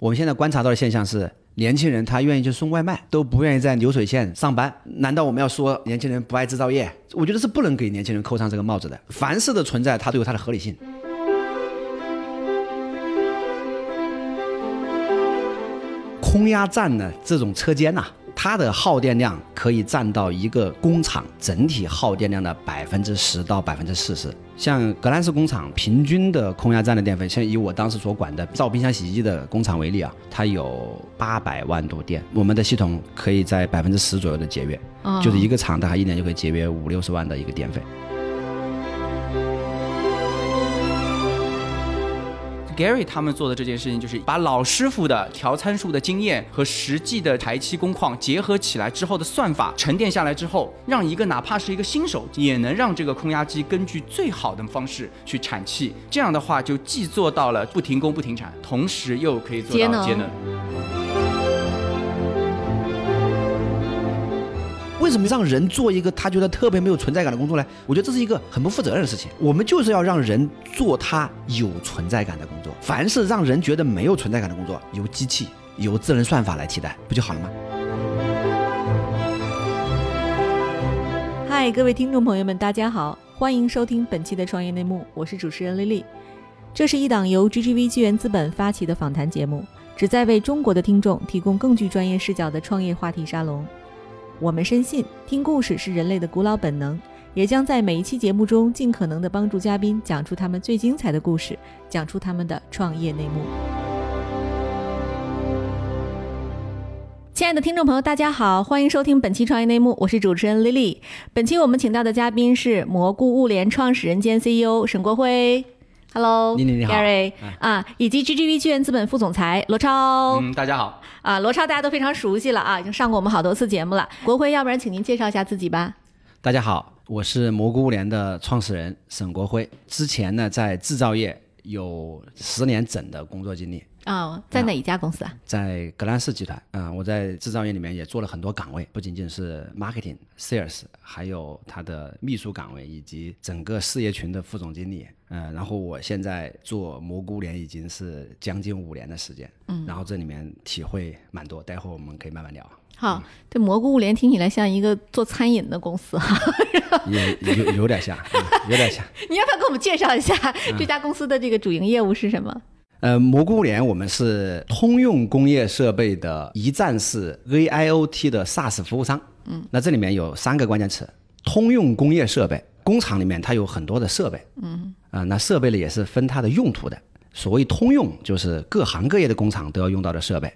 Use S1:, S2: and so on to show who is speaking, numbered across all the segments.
S1: 我们现在观察到的现象是，年轻人他愿意去送外卖，都不愿意在流水线上班。难道我们要说年轻人不爱制造业？我觉得是不能给年轻人扣上这个帽子的。凡事的存在，它都有它的合理性。空压站呢，这种车间呐、它的耗电量可以占到一个工厂整体耗电量的百分之十到百分之四十。像格兰仕工厂平均的空压站的电费，像以我当时所管的造冰箱、洗衣机的工厂为例啊，它有八百万度电，我们的系统可以在百分之十左右的节约，
S2: 哦
S1: 就是一个厂大概一年就可以节约五六十万的一个电费。
S3: Gary 他们做的这件事情，就是把老师傅的调参数的经验和实际的排气工况结合起来之后的算法沉淀下来之后，让一个哪怕是一个新手，也能让这个空压机根据最好的方式去产气。这样的话，就既做到了不停工不停产，同时又可以做到节能。
S1: 为什么让人做一个他觉得特别没有存在感的工作呢？我觉得这是一个很不负责任的事情。我们就是要让人做他有存在感的工作。凡是让人觉得没有存在感的工作，由机器、由智能算法来替代，不就好了吗？
S2: 嗨，各位听众朋友们，大家好，欢迎收听本期的创业内幕，我是主持人丽丽。这是一档由 GGV 纪元资本发起的访谈节目，旨在为中国的听众提供更具专业视角的创业话题沙龙。我们深信，听故事是人类的古老本能，也将在每一期节目中尽可能的帮助嘉宾讲出他们最精彩的故事，讲出他们的创业内幕。亲爱的听众朋友，大家好，欢迎收听本期创业内幕，我是主持人 Lily。本期我们请到的嘉宾是蘑菇物联创始人兼 CEO 沈国辉。Hello，
S1: 妮妮你好
S2: Gary
S1: 哎
S2: 啊，以及 GGV 纪源资本副总裁罗超。
S3: 嗯，大家好，
S2: 啊，罗超大家都非常熟悉了啊，已经上过我们好多次节目了。国辉，要不然请您介绍一下自己吧。
S1: 大家好，我是蘑菇物联的创始人沈国辉。之前呢，在制造业有十年整的工作经历，
S2: 啊、在哪一家公司啊？
S1: 在格兰仕集团，嗯、我在制造业里面也做了很多岗位，不仅仅是 marketing、sales，还有他的秘书岗位以及整个事业群的副总经理。嗯、然后我现在做蘑菇联已经是将近五年的时间，嗯，然后这里面体会蛮多，待会儿我们可以慢慢聊，
S2: 好，这蘑菇物联听起来像一个做餐饮的公司 哈，
S1: 也有有点像，嗯有点像。
S2: 你要不要给我们介绍一下这家公司的这个主营业务是什么？
S1: 呃，蘑菇联我们是通用工业设备的一站式 VIOT 的 SaaS 服务商。嗯，那这里面有三个关键词：通用工业设备。工厂里面它有很多的设备。嗯，啊、那设备呢也是分它的用途的。所谓通用，就是各行各业的工厂都要用到的设备。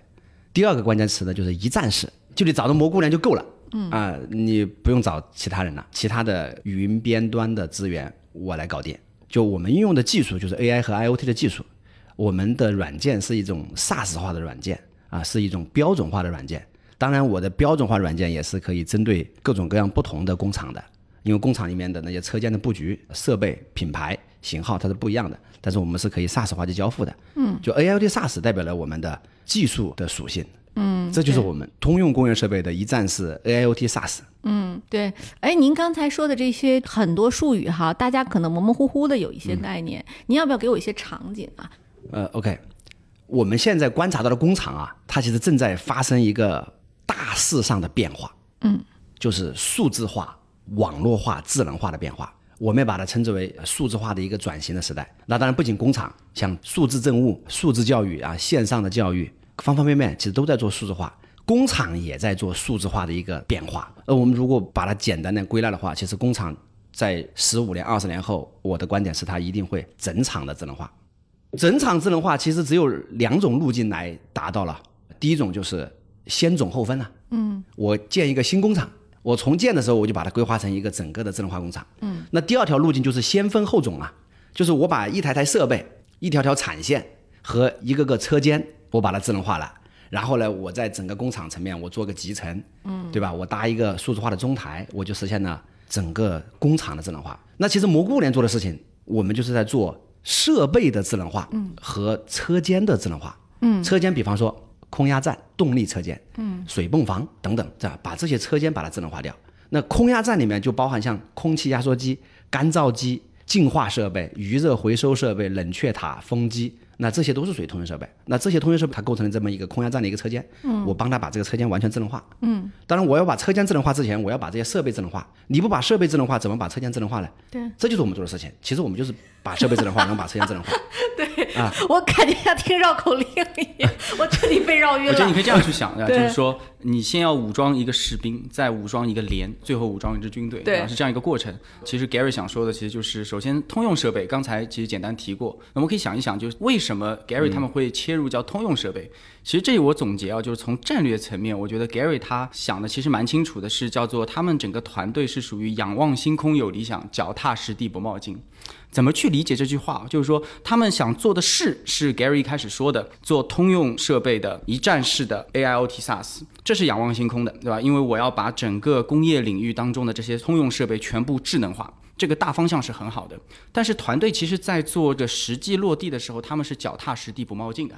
S1: 第二个关键词呢，就是一站式，就你找到蘑菇联就够了。嗯啊、你不用找其他人了，其他的云边端的资源我来搞定。就我们应用的技术就是 AI 和 IoT 的技术，我们的软件是一种 SaaS 化的软件啊，是一种标准化的软件。当然，我的标准化软件也是可以针对各种各样不同的工厂的，因为工厂里面的那些车间的布局、设备、品牌、型号它是不一样的，但是我们是可以 SaaS 化去交付的。嗯，就 AIoT SaaS 代表了我们的技术的属性。嗯，这就是我们通用工业设备的一站式 AIoT SaaS。
S2: 嗯，对。哎，您刚才说的这些很多术语哈，大家可能模模糊糊的有一些概念，您要不要给我一些场景啊？
S1: 呃，OK，我们现在观察到的工厂啊，它其实正在发生一个大势上的变化，嗯，就是数字化、网络化、智能化的变化。我们也把它称之为数字化的一个转型的时代。那当然，不仅工厂，像数字政务、数字教育啊、线上的教育，方方面面其实都在做数字化。工厂也在做数字化的一个变化。而我们如果把它简单的归纳的话，其实工厂在十五年、二十年后，我的观点是它一定会整场的智能化。整场智能化其实只有两种路径来达到了。第一种就是先种后分啊，嗯，我建一个新工厂，我重建的时候我就把它规划成一个整个的智能化工厂，嗯，那第二条路径就是先分后种啊，就是我把一台台设备、一条条产线和一个个车间，我把它智能化了。然后呢，我在整个工厂层面，我做个集成，嗯，对吧？我搭一个数字化的中台，我就实现了整个工厂的智能化。那其实蘑菇物联做的事情，我们就是在做设备的智能化，嗯，和车间的智能化，嗯，车间比方说空压站、动力车间，嗯，水泵房等等，这样把这些车间把它智能化掉。那空压站里面就包含像空气压缩机、干燥机、净化设备、余热回收设备、冷却塔、风机、那这些都是属于通讯设备。那这些通讯设备它构成了这么一个空压站的一个车间，嗯，我帮他把这个车间完全智能化，嗯，当然我要把车间智能化之前，我要把这些设备智能化。你不把设备智能化，怎么把车间智能化呢？
S2: 对，
S1: 这就是我们做的事情。其实我们就是把设备智能化，然后把车间智能化。
S2: 对啊，我感觉像听绕口令一样，我彻底被绕晕了。
S3: 我觉得你可以这样去想，就是说你先要武装一个士兵，再武装一个连，最后武装一支军队，
S2: 对，
S3: 是这样一个过程。其实 Gary 想说的，其实就是首先通用设备，刚才其实简单提过。那我们可以想一想，就是为什么 Gary 他们会切入叫通用设备？其实这里我总结啊，就是从战略层面，我觉得 Gary 他想的其实蛮清楚的，是叫做他们整个团队是属于仰望星空有理想，脚踏实地不冒进。怎么去理解这句话？就是说，他们想做的事是 Gary 一开始说的，做通用设备的一站式的 AIoT SaaS，这是仰望星空的，对吧？因为我要把整个工业领域当中的这些通用设备全部智能化，这个大方向是很好的。但是团队其实在做着实际落地的时候，他们是脚踏实地不冒进的。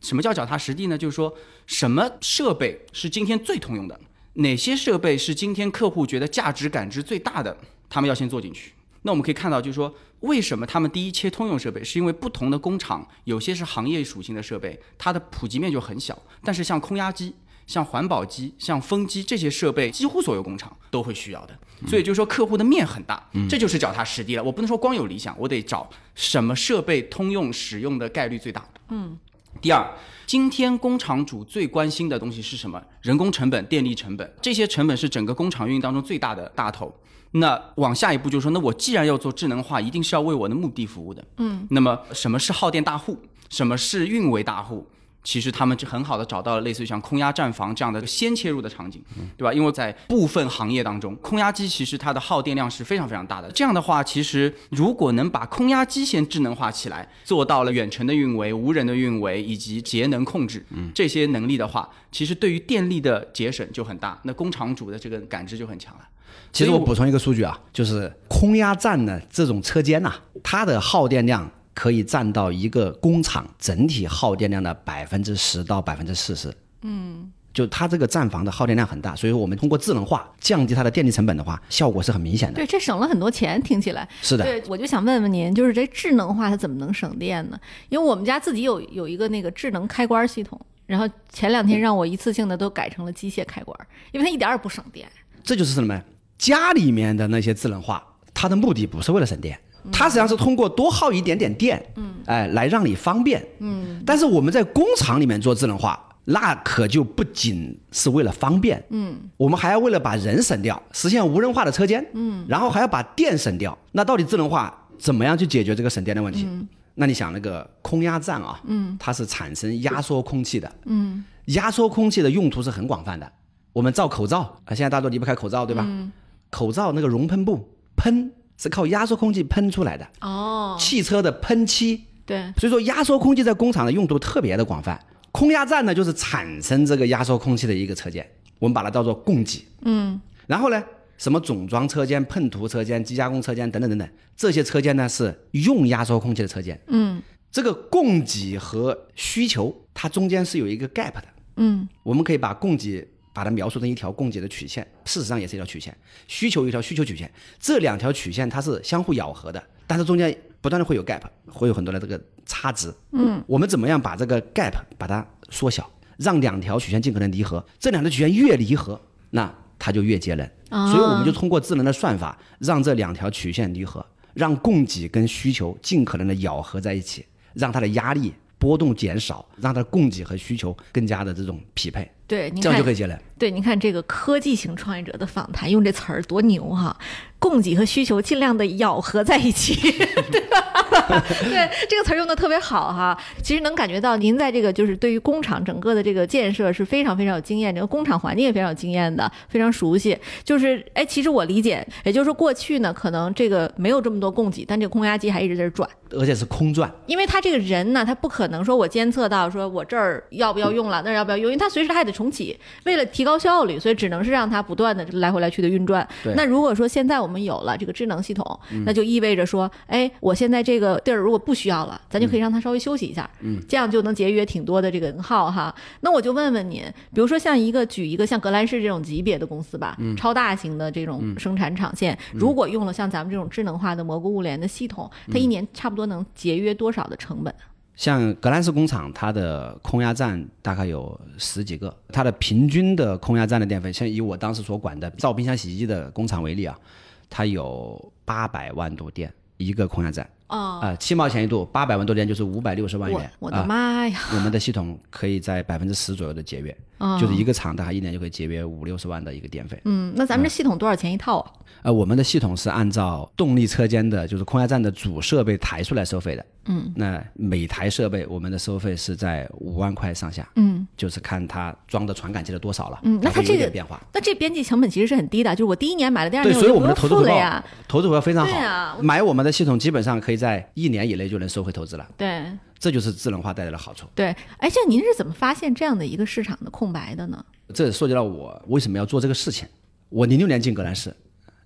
S3: 什么叫脚踏实地呢？就是说，什么设备是今天最通用的？哪些设备是今天客户觉得价值感知最大的？他们要先做进去。那我们可以看到，就是说，为什么他们第一切通用设备，是因为不同的工厂有些是行业属性的设备，它的普及面就很小。但是像空压机、像环保机、像风机这些设备，几乎所有工厂都会需要的。所以就是说，客户的面很大，这就是脚踏实地了。我不能说光有理想，我得找什么设备通用使用的概率最大。嗯。第二，今天工厂主最关心的东西是什么？人工成本、电力成本，这些成本是整个工厂运营当中最大的大头。那往下一步就是说，那我既然要做智能化，一定是要为我的目的服务的。嗯，那么什么是耗电大户？什么是运维大户？其实他们就很好的找到了类似于像空压站房这样的先切入的场景，对吧？因为在部分行业当中，空压机其实它的耗电量是非常非常大的。这样的话，其实如果能把空压机先智能化起来，做到了远程的运维、无人的运维以及节能控制这些能力的话，其实对于电力的节省就很大，那工厂主的这个感知就很强了。
S1: 其实我补充一个数据啊，就是空压站呢这种车间呐，它的耗电量。可以占到一个工厂整体耗电量的百分之十到百分之四十。嗯，就它这个站房的耗电量很大，所以我们通过智能化降低它的电力成本的话，效果是很明显的。
S2: 对，这省了很多钱，听起来
S1: 是的。
S2: 对，我就想问问您，就是这智能化它怎么能省电呢？因为我们家自己有有一个那个智能开关系统，然后前两天让我一次性的都改成了机械开关，因为它一点也不省电。
S1: 这就是什么？家里面的那些智能化，它的目的不是为了省电。它实际上是通过多耗一点点电，嗯，哎，来让你方便，嗯。但是我们在工厂里面做智能化，那可就不仅是为了方便，嗯，我们还要为了把人省掉，实现无人化的车间，嗯，然后还要把电省掉。那到底智能化怎么样去解决这个省电的问题？那你想那个空压站啊，嗯，它是产生压缩空气的，嗯，压缩空气的用途是很广泛的。我们造口罩啊，现在大家都离不开口罩，对吧？口罩那个熔喷布喷。是靠压缩空气喷出来的哦，汽车的喷漆
S2: 对，
S1: 所以说压缩空气在工厂的用途特别的广泛。空压站呢，就是产生这个压缩空气的一个车间，我们把它叫做供给。嗯，然后呢，什么总装车间、喷涂车间、机加工车间等等等等，这些车间呢是用压缩空气的车间。嗯，这个供给和需求它中间是有一个 gap 的。嗯，我们可以把供给。把它描述成一条供给的曲线，事实上也是一条曲线。需求一条需求曲线，这两条曲线它是相互咬合的，但是中间不断的会有 gap，会有很多的这个差值。嗯，我们怎么样把这个 gap 把它缩小，让两条曲线尽可能离合？这两条曲线越离合，那它就越节能。所以我们就通过智能的算法，让这两条曲线离合，让供给跟需求尽可能的咬合在一起，让它的压力波动减少，让它的供给和需求更加的这种匹配。
S2: 对，
S1: 这样就可以接来。
S2: 对，您看这个科技型创业者的访谈，用这词儿多牛哈！供给和需求尽量的咬合在一起，对吧？对，这个词儿用的特别好哈。其实能感觉到您在这个就是对于工厂整个的这个建设是非常非常有经验，这个工厂环境也非常有经验的，非常熟悉。就是哎，其实我理解，也就是说过去呢，可能这个没有这么多供给，但这个空压机还一直在这转，
S1: 而且是空转。
S2: 因为他这个人呢，他不可能说我监测到说我这儿要不要用了，那儿要不要用，因为他随时他还得重启。为了提高效率，所以只能是让它不断的来回来去的运转。那如果说现在我们有了这个智能系统，那就意味着说，哎，我现在这个地儿如果不需要了，咱就可以让它稍微休息一下，嗯，这样就能节约挺多的这个能耗哈。那我就问问您，比如说像一个举一个像格兰仕这种级别的公司吧，超大型的这种生产厂线，如果用了像咱们这种智能化的蘑菇物联的系统，它一年差不多能节约多少的成本？
S1: 像格兰仕工厂，它的空压站大概有十几个，它的平均的空压站的电费，像以我当时所管的造冰箱、洗衣机的工厂为例啊，它有八百万度电一个空压站。
S2: 哦，
S1: 啊，七毛钱一度，八百万多电就是五百六十万元。
S2: 我的
S1: 啊
S2: 妈呀！
S1: 我们的系统可以在百分之十左右的节约，
S2: 哦
S1: 就是一个厂大概一年就可以节约五六十万的一个电费。
S2: 嗯，那咱们这系统多少钱一套啊？
S1: 呃，我们的系统是按照动力车间的，就是空压站的主设备抬出来收费的。嗯，那每台设备我们的收费是在五万块上下。
S2: 嗯，
S1: 就是看它装的传感器的多少了。
S2: 嗯那它这个
S1: 变化。
S2: 那这边际成本其实是很低的，就是我第一年买了，第二
S1: 对，
S2: 年
S1: 所以我们的
S2: 就不用
S1: 投资回报
S2: 付了呀。
S1: 投资回报非常好。
S2: 对啊
S1: 买我们的系统基本上可以在一年以内就能收回投资了，
S2: 对
S1: 这就是智能化带来的好处。
S2: 对，哎，这您是怎么发现这样的一个市场的空白的呢？
S1: 这涉及到我为什么要做这个事情。我零六年进格兰仕，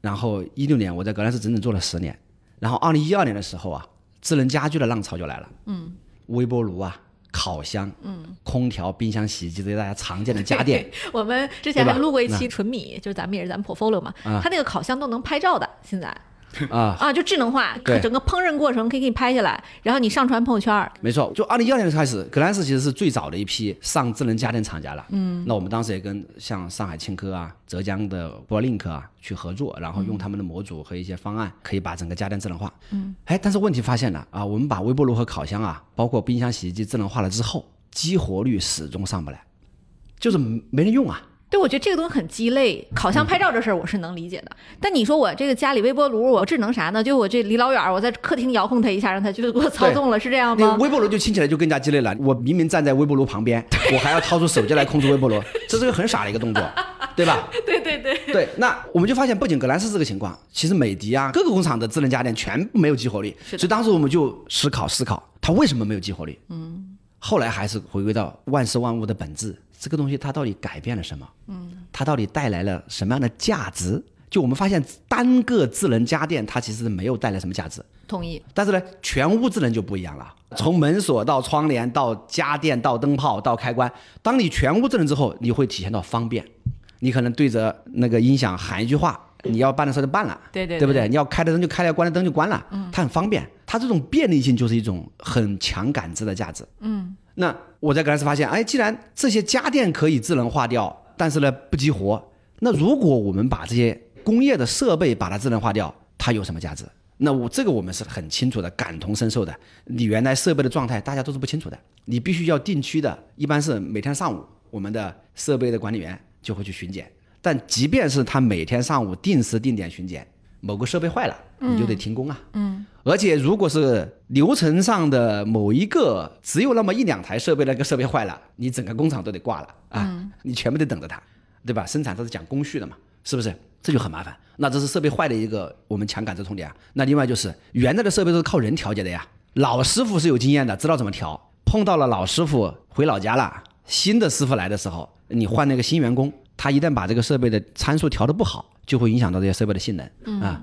S1: 然后一六年我在格兰仕整整做了十年，然后二零一二年的时候啊，智能家居的浪潮就来了。嗯，微波炉啊。烤箱、嗯，空调、冰箱、洗衣机这些大家常见的家电，
S2: 我们之前还录过一期纯米，就是咱们也是咱们 portfolio 嘛，它那个烤箱都能拍照的，现在
S1: 啊
S2: 啊，就智能化，
S1: 对
S2: 整个烹饪过程可以给你拍下来，然后你上传朋友圈儿。
S1: 没错，就二零一二年开始，格兰仕其实是最早的一批上智能家电厂家了。嗯，那我们当时也跟像上海青科啊、浙江的博林克啊去合作，然后用他们的模组和一些方案，可以把整个家电智能化。嗯，哎，但是问题发现了啊，我们把微波炉和烤箱啊，包括冰箱、洗衣机智能化了之后，激活率始终上不来，就是没人用啊。
S2: 对，我觉得这个东西很鸡肋。烤箱拍照这事儿我是能理解的，但你说我这个家里微波炉，我智能啥呢？就我这离老远，我在客厅遥控它一下，让它就给我操纵了，是这样吗？
S1: 那微波炉就听起来就更加鸡肋了。我明明站在微波炉旁边，我还要掏出手机来控制微波炉，这是个很傻的一个动作，对吧？
S2: 对对对，
S1: 对，那我们就发现，不仅格兰仕这个情况，其实美的啊，各个工厂的智能家电全部没有激活力。所以当时我们就思考思考，它为什么没有激活力？嗯，后来还是回归到万事万物的本质，这个东西它到底改变了什么？嗯，它到底带来了什么样的价值？就我们发现，单个智能家电它其实没有带来什么价值，
S2: 同意。
S1: 但是呢，全屋智能就不一样了。从门锁到窗帘到家电到灯泡到开关，当你全屋智能之后，你会体现到方便。你可能对着那个音响喊一句话，你要办的事就办了，
S2: 对对
S1: 对不对？你要开的灯就开了，关的灯就关了，嗯，它很方便。它这种便利性就是一种很强感知的价值。嗯，那我在格兰仕发现，哎，既然这些家电可以智能化掉，但是呢不激活，那如果我们把这些工业的设备把它智能化掉，它有什么价值？那我这个我们是很清楚的，感同身受的。你原来设备的状态大家都是不清楚的，你必须要定期的，一般是每天上午，我们的设备的管理员就会去巡检。但即便是他每天上午定时定点巡检，某个设备坏了，你就得停工啊。嗯。而且如果是流程上的某一个只有那么一两台设备那个设备坏了，你整个工厂都得挂了啊，你全部得等着它，对吧？生产它是讲工序的嘛，是不是？这就很麻烦。那这是设备坏的一个我们强感知痛点啊。那另外就是原来的设备都是靠人调节的呀，老师傅是有经验的，知道怎么调。碰到了老师傅回老家了，新的师傅来的时候，你换那个新员工，他一旦把这个设备的参数调得不好，就会影响到这些设备的性能、啊。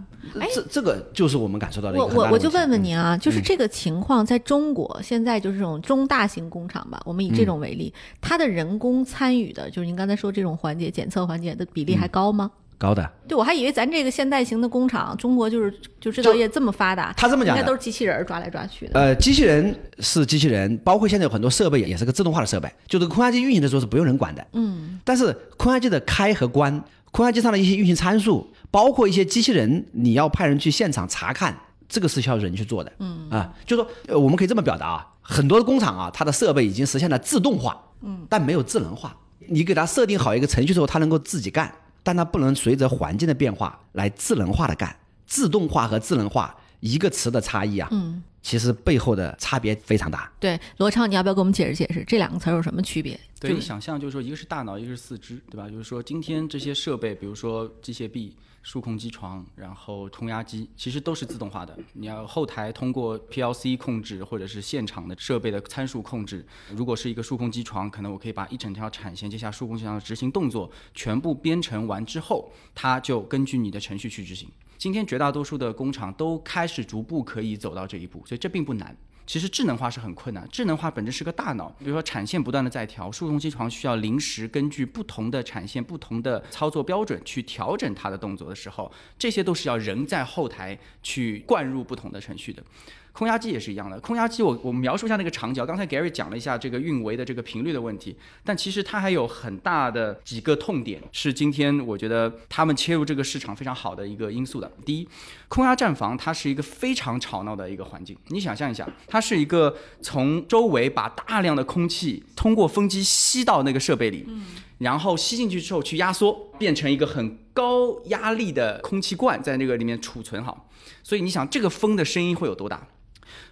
S1: 这这个就是我们感受到的一
S2: 我我我就问问您啊，就是这个情况在中国现在就是这种中大型工厂吧，我们以这种为例，它的人工参与的，就是您刚才说这种环节检测环节的比例还高吗？
S1: 高的。
S2: 对，我还以为咱这个现代型的工厂，中国就是就制造业这么发达，
S1: 他这么讲的
S2: 应该都是机器人抓来抓去的。
S1: 呃，机器人是机器人，包括现在有很多设备也是个自动化的设备，就这个空压机运行的时候是不用人管的。嗯。但是空压机的开和关，空压机上的一些运行参数，包括一些机器人，你要派人去现场查看，这个是需要人去做的。嗯。啊，就说呃，我们可以这么表达啊，很多的工厂啊，它的设备已经实现了自动化，嗯，但没有智能化。你给它设定好一个程序之后，它能够自己干，但它不能随着环境的变化来智能化的干。自动化和智能化一个词的差异啊，嗯，其实背后的差别非常大。
S2: 对，罗超，你要不要给我们解释解释这两个词儿有什么区别？
S3: 对，你想象就是说，一个是大脑，一个是四肢，对吧？就是说，今天这些设备，比如说机械臂、数控机床，然后冲压机，其实都是自动化的。你要后台通过 PLC 控制，或者是现场的设备的参数控制。如果是一个数控机床，可能我可以把一整条产线接下数控机床的执行动作全部编程完之后，它就根据你的程序去执行。今天绝大多数的工厂都开始逐步可以走到这一步，所以这并不难。其实智能化是很困难，智能化本质是个大脑，比如说产线不断的在调，数控机床需要临时根据不同的产线、不同的操作标准去调整它的动作的时候，这些都是要人在后台去灌入不同的程序的。空压机也是一样的。空压机我我描述一下那个长角，刚才 Gary 讲了一下这个运维的这个频率的问题，但其实它还有很大的几个痛点，是今天我觉得他们切入这个市场非常好的一个因素的。第一，空压站房它是一个非常吵闹的一个环境，你想象一下，它是一个从周围把大量的空气通过风机吸到那个设备里。然后吸进去之后去压缩，变成一个很高压力的空气罐，在那个里面储存好。所以你想，这个风的声音会有多大？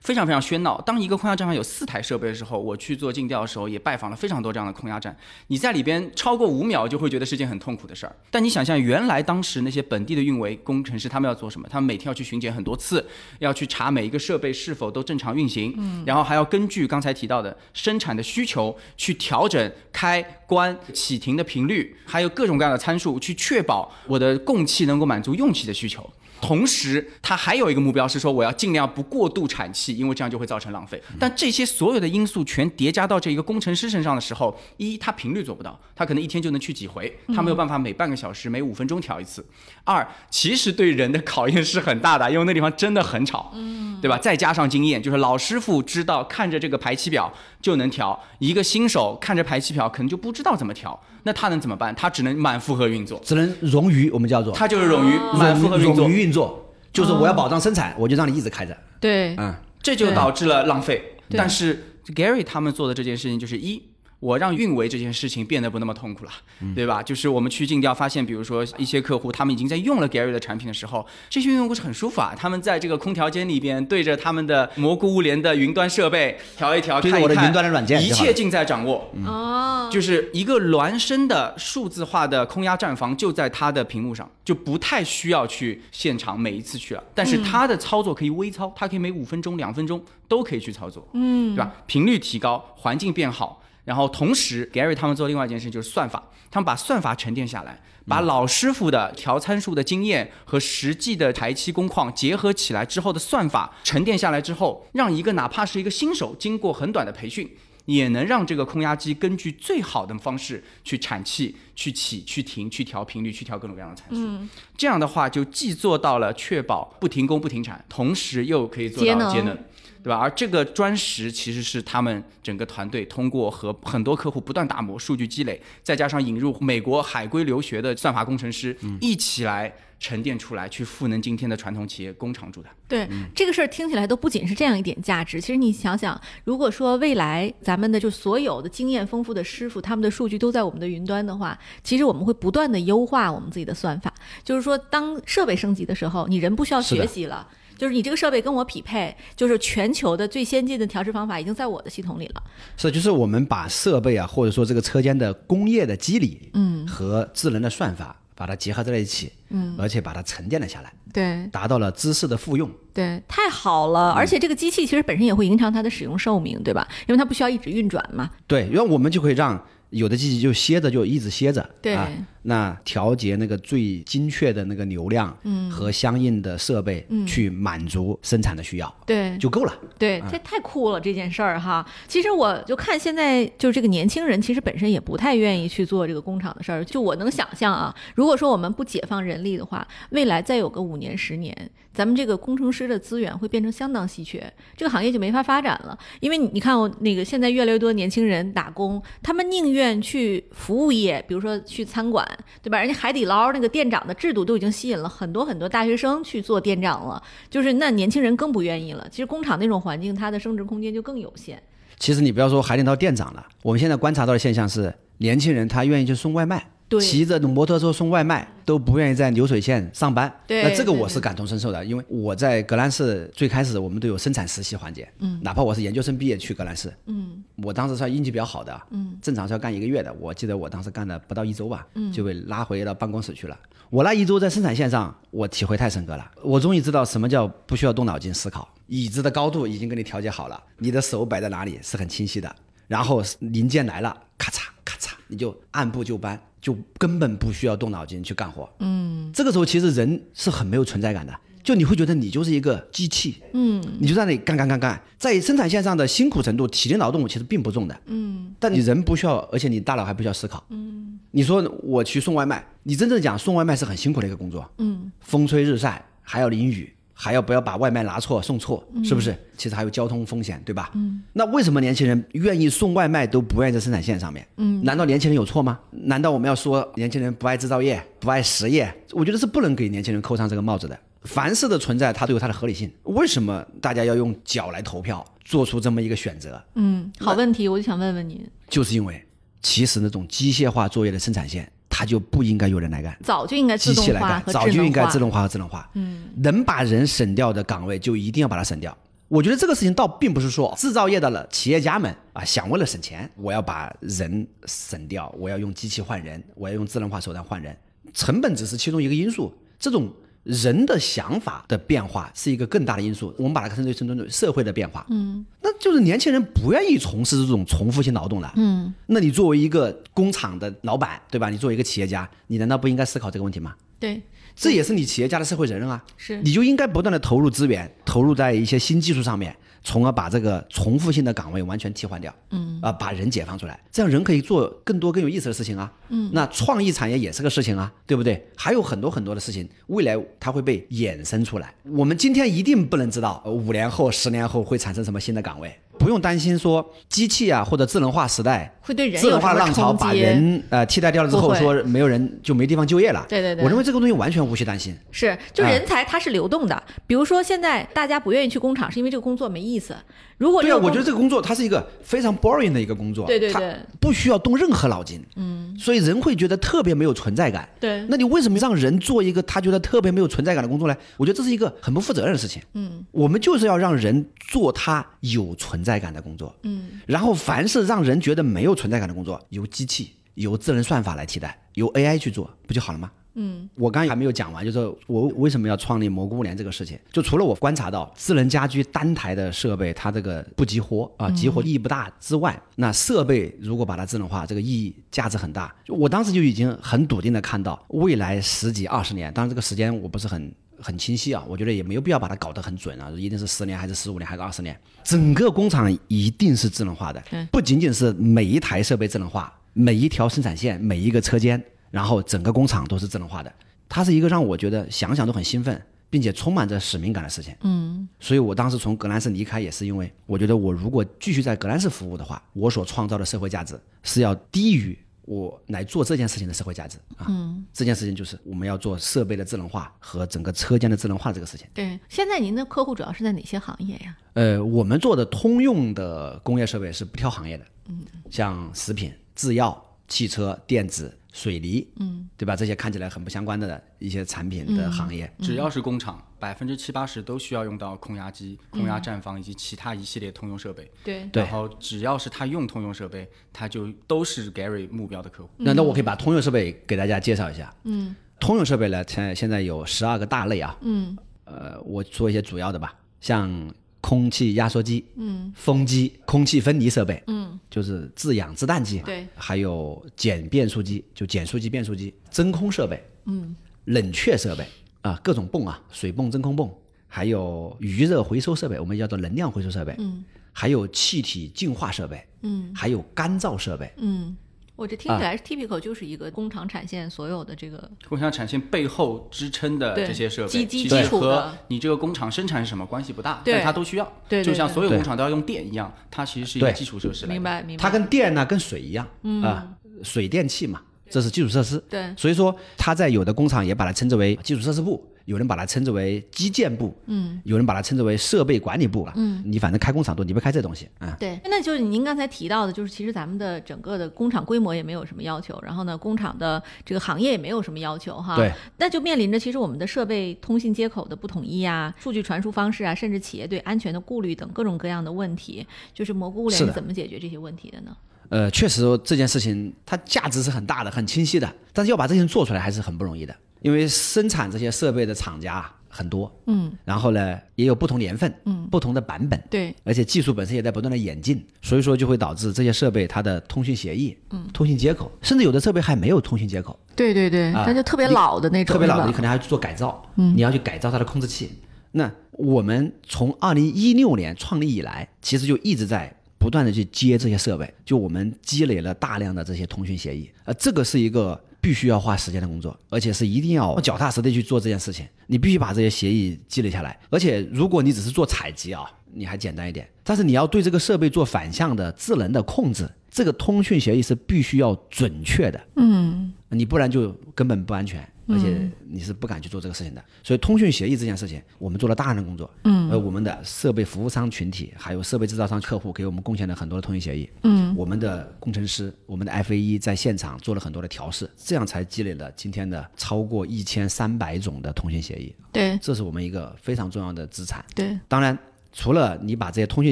S3: 非常非常喧闹。当一个空压站上有四台设备的时候，我去做尽调的时候，也拜访了非常多这样的空压站。你在里边超过五秒，就会觉得是件很痛苦的事儿。但你想象，原来当时那些本地的运维工程师，他们要做什么？他们每天要去巡检很多次，要去查每一个设备是否都正常运行，嗯，然后还要根据刚才提到的生产的需求去调整开关启停的频率，还有各种各样的参数，去确保我的供气能够满足用气的需求。同时，它还有一个目标是说，我要尽量不过度产气，因为这样就会造成浪费。但这些所有的因素全叠加到这一个工程师身上的时候，一，他频率做不到，他可能一天就能去几回，他没有办法每半个小时、每五分钟调一次。二，其实对人的考验是很大的，因为那地方真的很吵，嗯，对吧？再加上经验，就是老师傅知道看着这个排气表就能调，一个新手看着排气表可能就不知道怎么调，那他能怎么办？他只能满负荷运作，
S1: 只能冗余，我们叫做，
S3: 他就是冗余，满负荷运作。
S1: 运作就是我要保障生产，我就让你一直开着。
S2: 对，
S1: 嗯，
S3: 这就导致了浪费。但是 Gary 他们做的这件事情就是一。我让运维这件事情变得不那么痛苦了，对吧？就是我们去尽调发现，比如说一些客户他们已经在用了 Gary 的产品的时候，这些用户是很舒服啊。他们在这个空调间里边对着他们的蘑菇物联的云端设备调一调，看
S1: 我的云端的软件，
S3: 一切尽在掌握。哦，就是一个孪生的数字化的空压站房就在它的屏幕上，就不太需要去现场每一次去了。但是它的操作可以微操，它可以每五分钟、两分钟都可以去操作，嗯，对吧？频率提高，环境变好。然后同时，Gary 他们做另外一件事就是算法，他们把算法沉淀下来，把老师傅的调参数的经验和实际的排期工况结合起来之后的算法沉淀下来之后，让一个哪怕是一个新手，经过很短的培训，也能让这个空压机根据最好的方式去产气、去起、去停、去调频率、去调各种各样的参数。这样的话，就既做到了确保不停工不停产，同时又可以做到节能。对吧？而这个砖石其实是他们整个团队通过和很多客户不断打磨、数据积累，再加上引入美国海归留学的算法工程师，一起来沉淀出来，去赋能今天的传统企业工厂主的。
S2: 对这个事儿听起来都不仅是这样一点价值。其实你想想，如果说未来咱们的就所有的经验丰富的师傅，他们的数据都在我们的云端的话，其实我们会不断的优化我们自己的算法。就是说，当设备升级的时候，你人不需要学习了。就是你这个设备跟我匹配，就是全球的最先进的调试方法已经在我的系统里了。
S1: 是，就是我们把设备啊，或者说这个车间的工业的机理，嗯，和智能的算法把它结合在了一起，嗯，而且把它沉淀了下来，
S2: 对，
S1: 达到了知识的复用，
S2: 对，太好了。而且这个机器其实本身也会延长它的使用寿命，对吧？因为它不需要一直运转嘛。
S1: 对，因为我们就可以让有的机器就歇着，就一直歇着，
S2: 对。
S1: 那调节那个最精确的那个流量，嗯，和相应的设备，嗯，去满足生产的需要，
S2: 对，
S1: 就够了。
S2: 对，这太酷了这件事儿哈。其实我就看现在就是这个年轻人，其实本身也不太愿意去做这个工厂的事儿。就我能想象啊，如果说我们不解放人力的话，未来再有个五年十年，咱们这个工程师的资源会变成相当稀缺，这个行业就没法发展了。因为你看，我那个现在越来越多年轻人打工，他们宁愿去服务业，比如说去餐馆。对吧？人家海底捞那个店长的制度都已经吸引了很多很多大学生去做店长了，就是那年轻人更不愿意了。其实工厂那种环境，它的升值空间就更有限。
S1: 其实你不要说海底捞店长了，我们现在观察到的现象是，年轻人他愿意去送外卖。骑着摩托车送外卖都不愿意在流水线上班，那这个我是感同身受的，因为我在格兰仕最开始我们都有生产实习环节，嗯，哪怕我是研究生毕业去格兰仕，嗯，我当时算运气比较好的，嗯，正常是要干一个月的，我记得我当时干了不到一周吧，嗯，就被拉回到办公室去了。我那一周在生产线上，我体会太深刻了，我终于知道什么叫不需要动脑筋思考，椅子的高度已经给你调节好了，你的手摆在哪里是很清晰的，然后零件来了，咔嚓咔嚓，你就按部就班。就根本不需要动脑筋去干活，嗯，这个时候其实人是很没有存在感的，就你会觉得你就是一个机器，嗯，你就在那里干干干干，在生产线上的辛苦程度、体力劳动其实并不重的，嗯，但你人不需要，而且你大脑还不需要思考，嗯，你说我去送外卖，你真正讲送外卖是很辛苦的一个工作，嗯，风吹日晒还要淋雨。还要不要把外卖拿错送错，是不是？其实还有交通风险，对吧？嗯。那为什么年轻人愿意送外卖都不愿意在生产线上面？嗯。难道年轻人有错吗？难道我们要说年轻人不爱制造业、不爱实业？我觉得是不能给年轻人扣上这个帽子的。凡事的存在，它都有它的合理性。为什么大家要用脚来投票，做出这么一个选择？
S2: 嗯，好问题，我就想问问您。
S1: 就是因为，其实那种机械化作业的生产线。它就不应该有人来干，
S2: 早就应该
S1: 机器来干，早就应该自动化和智能化。嗯，能把人省掉的岗位就一定要把它省掉。我觉得这个事情倒并不是说制造业的了企业家们啊想为了省钱，我要把人省掉，我要用机器换人，我要用智能化手段换人，成本只是其中一个因素。这种。人的想法的变化是一个更大的因素，我们把它称之为称之为社会的变化。嗯，那就是年轻人不愿意从事这种重复性劳动了。嗯，那你作为一个工厂的老板，对吧？你作为一个企业家，你难道不应该思考这个问题吗？
S2: 对，
S1: 这也是你企业家的社会责任啊。
S2: 是，
S1: 你就应该不断的投入资源，投入在一些新技术上面。从而把这个重复性的岗位完全替换掉，嗯，啊，把人解放出来，这样人可以做更多更有意思的事情啊，嗯，那创意产业也是个事情啊，对不对？还有很多很多的事情，未来它会被衍生出来。我们今天一定不能知道五年后、十年后会产生什么新的岗位。不用担心说机器啊或者智能化时代
S2: 会对人
S1: 智能化浪潮把人呃替代掉了之后说没有人就没地方就业了。
S2: 对对对，
S1: 我认为这个东西完全无需担心。
S2: 是，就人才它是流动的。比如说现在大家不愿意去工厂，是因为这个工作没意思。如果
S1: 对啊，我觉得这个工作它是一个非常 boring 的一个工作。
S2: 对对对，
S1: 不需要动任何脑筋。嗯。所以人会觉得特别没有存在感。
S2: 对。
S1: 那你为什么让人做一个他觉得特别没有存在感的工作呢？我觉得这是一个很不负责任的事情。嗯。我们就是要让人做他有存在感的工作。嗯，然后凡是让人觉得没有存在感的工作，由机器、由智能算法来替代，由 AI 去做，不就好了吗？嗯，我刚刚还没有讲完，就是我为什么要创立蘑菇物联这个事情，就除了我观察到智能家居单台的设备它这个不激活啊，激活意义不大之外，那设备如果把它智能化，这个意义价值很大。我当时就已经很笃定的看到未来十几二十年，当然这个时间我不是很。很清晰啊，我觉得也没有必要把它搞得很准啊，一定是十年还是十五年还是二十年，整个工厂一定是智能化的，不仅仅是每一台设备智能化，每一条生产线，每一个车间，然后整个工厂都是智能化的，它是一个让我觉得想想都很兴奋，并且充满着使命感的事情。嗯，所以我当时从格兰仕离开也是因为，我觉得我如果继续在格兰仕服务的话，我所创造的社会价值是要低于。我来做这件事情的社会价值啊，嗯，这件事情就是我们要做设备的智能化和整个车间的智能化这个事情。
S2: 对，现在您的客户主要是在哪些行业呀？
S1: 呃，我们做的通用的工业设备是不挑行业的，嗯，像食品、制药、汽车、电子。水泥，嗯，对吧？这些看起来很不相关的一些产品的行业，
S3: 只要是工厂，百分之七八十都需要用到空压机、空压站房以及其他一系列通用设备。
S2: 对，
S1: 然
S3: 后只要是他用通用设备，他就都是 Gary 目标的客户。
S1: 那那我可以把通用设备给大家介绍一下。嗯，通用设备呢，现现在有十二个大类啊。嗯，呃，我说一些主要的吧，像。空气压缩机，嗯，风机，空气分离设备，嗯，就是制氧制氮机，
S2: 对，
S1: 还有减变速机，就减速机、变速机，真空设备，嗯，冷却设备啊，各种泵啊，水泵、真空泵，还有余热回收设备，我们叫做能量回收设备，嗯，还有气体净化设备，嗯，还有干燥设备，
S2: 嗯。我这听起来，typical 就是一个工厂产线所有的这个
S3: 工厂产线背后支撑的这些设备，
S2: 基基基础
S3: 和你这个工厂生产是什么关系不大，
S2: 但
S3: 它都需要，
S2: 对，
S3: 就像所有工厂都要用电一样，它其实是一个基础设施。
S2: 明白明白。
S1: 它跟电呢，跟水一样啊，水电气嘛，这是基础设施。
S2: 对，
S1: 所以说它在有的工厂也把它称之为基础设施部。有人把它称之为基建部，嗯，有人把它称之为设备管理部了，嗯，你反正开工厂都离不开这东西，啊，
S2: 对，那就是您刚才提到的，就是其实咱们的整个的工厂规模也没有什么要求，然后呢，工厂的这个行业也没有什么要求，哈，
S1: 对，
S2: 那就面临着其实我们的设备通信接口的不统一啊，数据传输方式啊，甚至企业对安全的顾虑等各种各样的问题，就是蘑菇物联是怎么解决这些问题的呢？
S1: 呃，确实这件事情它价值是很大的，很清晰的，但是要把这些做出来还是很不容易的，因为生产这些设备的厂家。很多，嗯，然后呢，也有不同年份，嗯，不同的版本，
S2: 对，
S1: 而且技术本身也在不断的演进，所以说就会导致这些设备它的通讯协议，嗯，通信接口，甚至有的设备还没有通讯接口，
S2: 对对对，那就特别老的那种，
S1: 特别老的，你可能还要去做改造，嗯，你要去改造它的控制器。那我们从二零一六年创立以来，其实就一直在不断的去接这些设备，就我们积累了大量的这些通讯协议，呃，这个是一个必须要花时间的工作，而且是一定要脚踏实地去做这件事情。你必须把这些协议积累下来，而且如果你只是做采集啊，你还简单一点，但是你要对这个设备做反向的智能的控制，这个通讯协议是必须要准确的，嗯，你不然就根本不安全。而且你是不敢去做这个事情的，所以通讯协议这件事情，我们做了大量的工作。嗯，而我们的设备服务商群体，还有设备制造商客户给我们贡献了很多的通讯协议。嗯，我们的工程师，我们的 FAE 在现场做了很多的调试，这样才积累了今天的超过一千三百种的通讯协议。
S2: 对，
S1: 这是我们一个非常重要的资产。
S2: 对，
S1: 当然除了你把这些通讯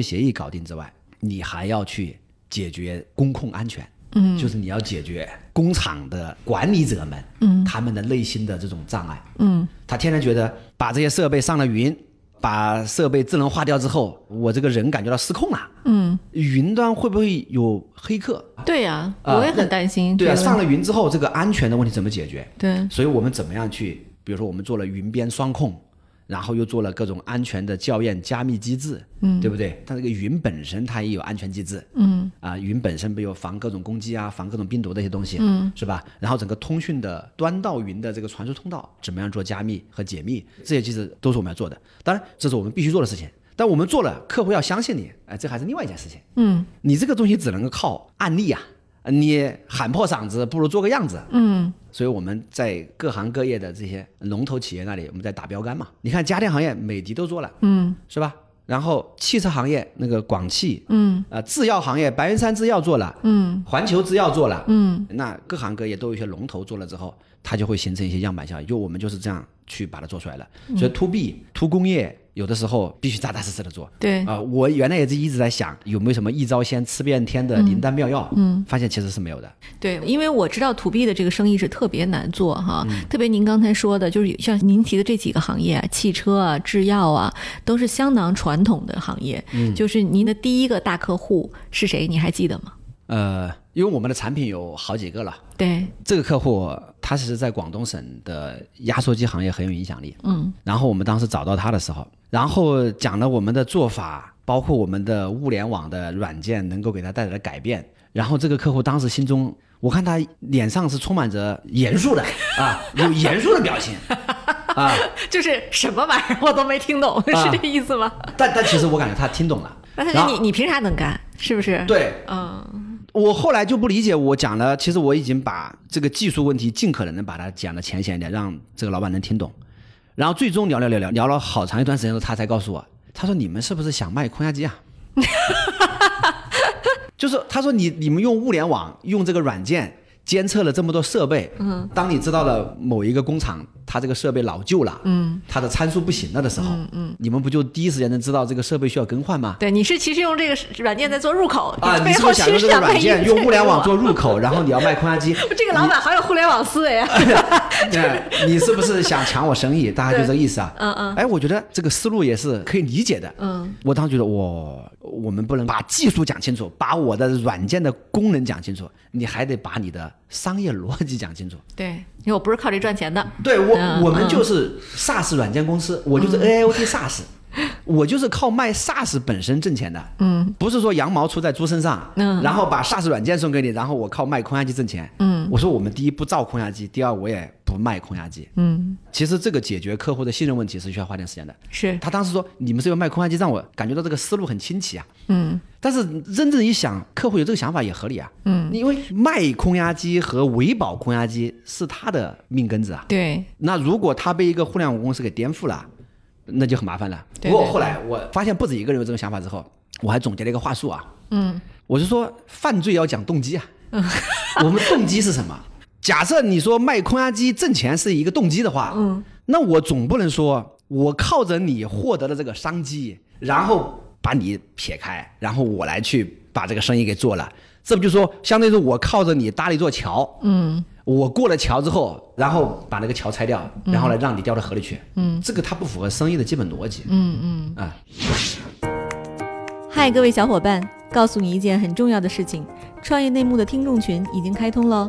S1: 协议搞定之外，你还要去解决工控安全。嗯，就是你要解决工厂的管理者们，嗯，他们的内心的这种障碍，嗯，他天天觉得把这些设备上了云，把设备智能化掉之后，我这个人感觉到失控了，嗯，云端会不会有黑客？
S2: 对呀，我也很担心。
S1: 对啊，上了云之后，这个安全的问题怎么解决？
S2: 对，
S1: 所以我们怎么样去？比如说，我们做了云边双控。然后又做了各种安全的校验加密机制，嗯，对不对？它这个云本身它也有安全机制，嗯，啊，云本身不有防各种攻击啊，防各种病毒这些东西，嗯，是吧？然后整个通讯的端到云的这个传输通道怎么样做加密和解密，这些机制都是我们要做的。当然，这是我们必须做的事情。但我们做了，客户要相信你，哎，这还是另外一件事情。嗯，你这个东西只能够靠案例啊。你喊破嗓子，不如做个样子。嗯，所以我们在各行各业的这些龙头企业那里，我们在打标杆嘛。你看家电行业，美的都做了，嗯，是吧？然后汽车行业那个广汽，嗯，啊，制药行业白云山制药做了，嗯，环球制药做了，嗯，那各行各业都有一些龙头做了之后，它就会形成一些样板效应。就我们就是这样去把它做出来了。所以 to B to 工业。有的时候必须扎扎实实的做。
S2: 对
S1: 啊，我原来也是一直在想有没有什么一招鲜吃遍天的灵丹妙药，嗯，发现其实是没有的。
S2: 对，因为我知道 to B 的这个生意是特别难做哈，特别您刚才说的，就是像您提的这几个行业，汽车啊、制药啊，都是相当传统的行业。嗯，就是您的第一个大客户是谁？你还记得吗？
S1: 呃，因为我们的产品有好几个了。
S2: 对，
S1: 这个客户他其实在广东省的压缩机行业很有影响力。嗯，然后我们当时找到他的时候。然后讲了我们的做法，包括我们的物联网的软件能够给他带来的改变。然后这个客户当时心中，我看他脸上是充满着严肃的 啊，有严肃的表情啊，
S2: 就是什么玩意儿我都没听懂，是这意思吗？
S1: 但但其实我感觉他听懂了。
S2: 那他你你凭啥能干？是不是？
S1: 对，嗯，我后来就不理解，我讲了，其实我已经把这个技术问题尽可能的把它讲的浅显一点，让这个老板能听懂。然后最终聊聊聊聊聊了好长一段时间后，他才告诉我，他说你们是不是想卖空压机啊？就是他说你你们用物联网用这个软件。监测了这么多设备，嗯，当你知道了某一个工厂它这个设备老旧了，嗯，它的参数不行了的时候，嗯嗯，你们不就第一时间能知道这个设备需要更换吗？
S2: 对，你是其实用这个软件在做入口
S1: 啊，你是不是想用这个软件用物联网做入口，然后你要卖空压机？
S2: 这个老板好有互联网思维啊！
S1: 对，你是不是想抢我生意？大概就这个意思啊。嗯嗯。哎，我觉得这个思路也是可以理解的。嗯。我当时觉得，我我们不能把技术讲清楚，把我的软件的功能讲清楚，你还得把你的。商业逻辑讲清楚。
S2: 对，因为我不是靠这赚钱的。
S1: 对我，我们就是 SaaS 软件公司，我就是 AIoT SaaS。我就是靠卖 SaaS 本身挣钱的，嗯，不是说羊毛出在猪身上，嗯，然后把 SaaS 软件送给你，然后我靠卖空压机挣钱，嗯，我说我们第一不造空压机，第二我也不卖空压机，嗯，其实这个解决客户的信任问题是需要花点时间的，
S2: 是。
S1: 他当时说你们是要卖空压机，让我感觉到这个思路很清奇啊，嗯，但是真正一想，客户有这个想法也合理啊，嗯，因为卖空压机和维保空压机是他的命根子啊，
S2: 对，
S1: 那如果他被一个互联网公司给颠覆了。那就很麻烦了。不过后来我发现不止一个人有这种想法之后，我还总结了一个话术啊。嗯，我是说犯罪要讲动机啊。嗯，我们动机是什么？假设你说卖空压机挣钱是一个动机的话，嗯，那我总不能说我靠着你获得了这个商机，然后把你撇开，然后我来去把这个生意给做了。这不就说相当于是我靠着你搭了一座桥？嗯。我过了桥之后，然后把那个桥拆掉，然后呢让你掉到河里去。嗯，这个它不符合生意的基本逻辑。嗯嗯啊。
S2: 嗨，各位小伙伴，告诉你一件很重要的事情：创业内幕的听众群已经开通喽。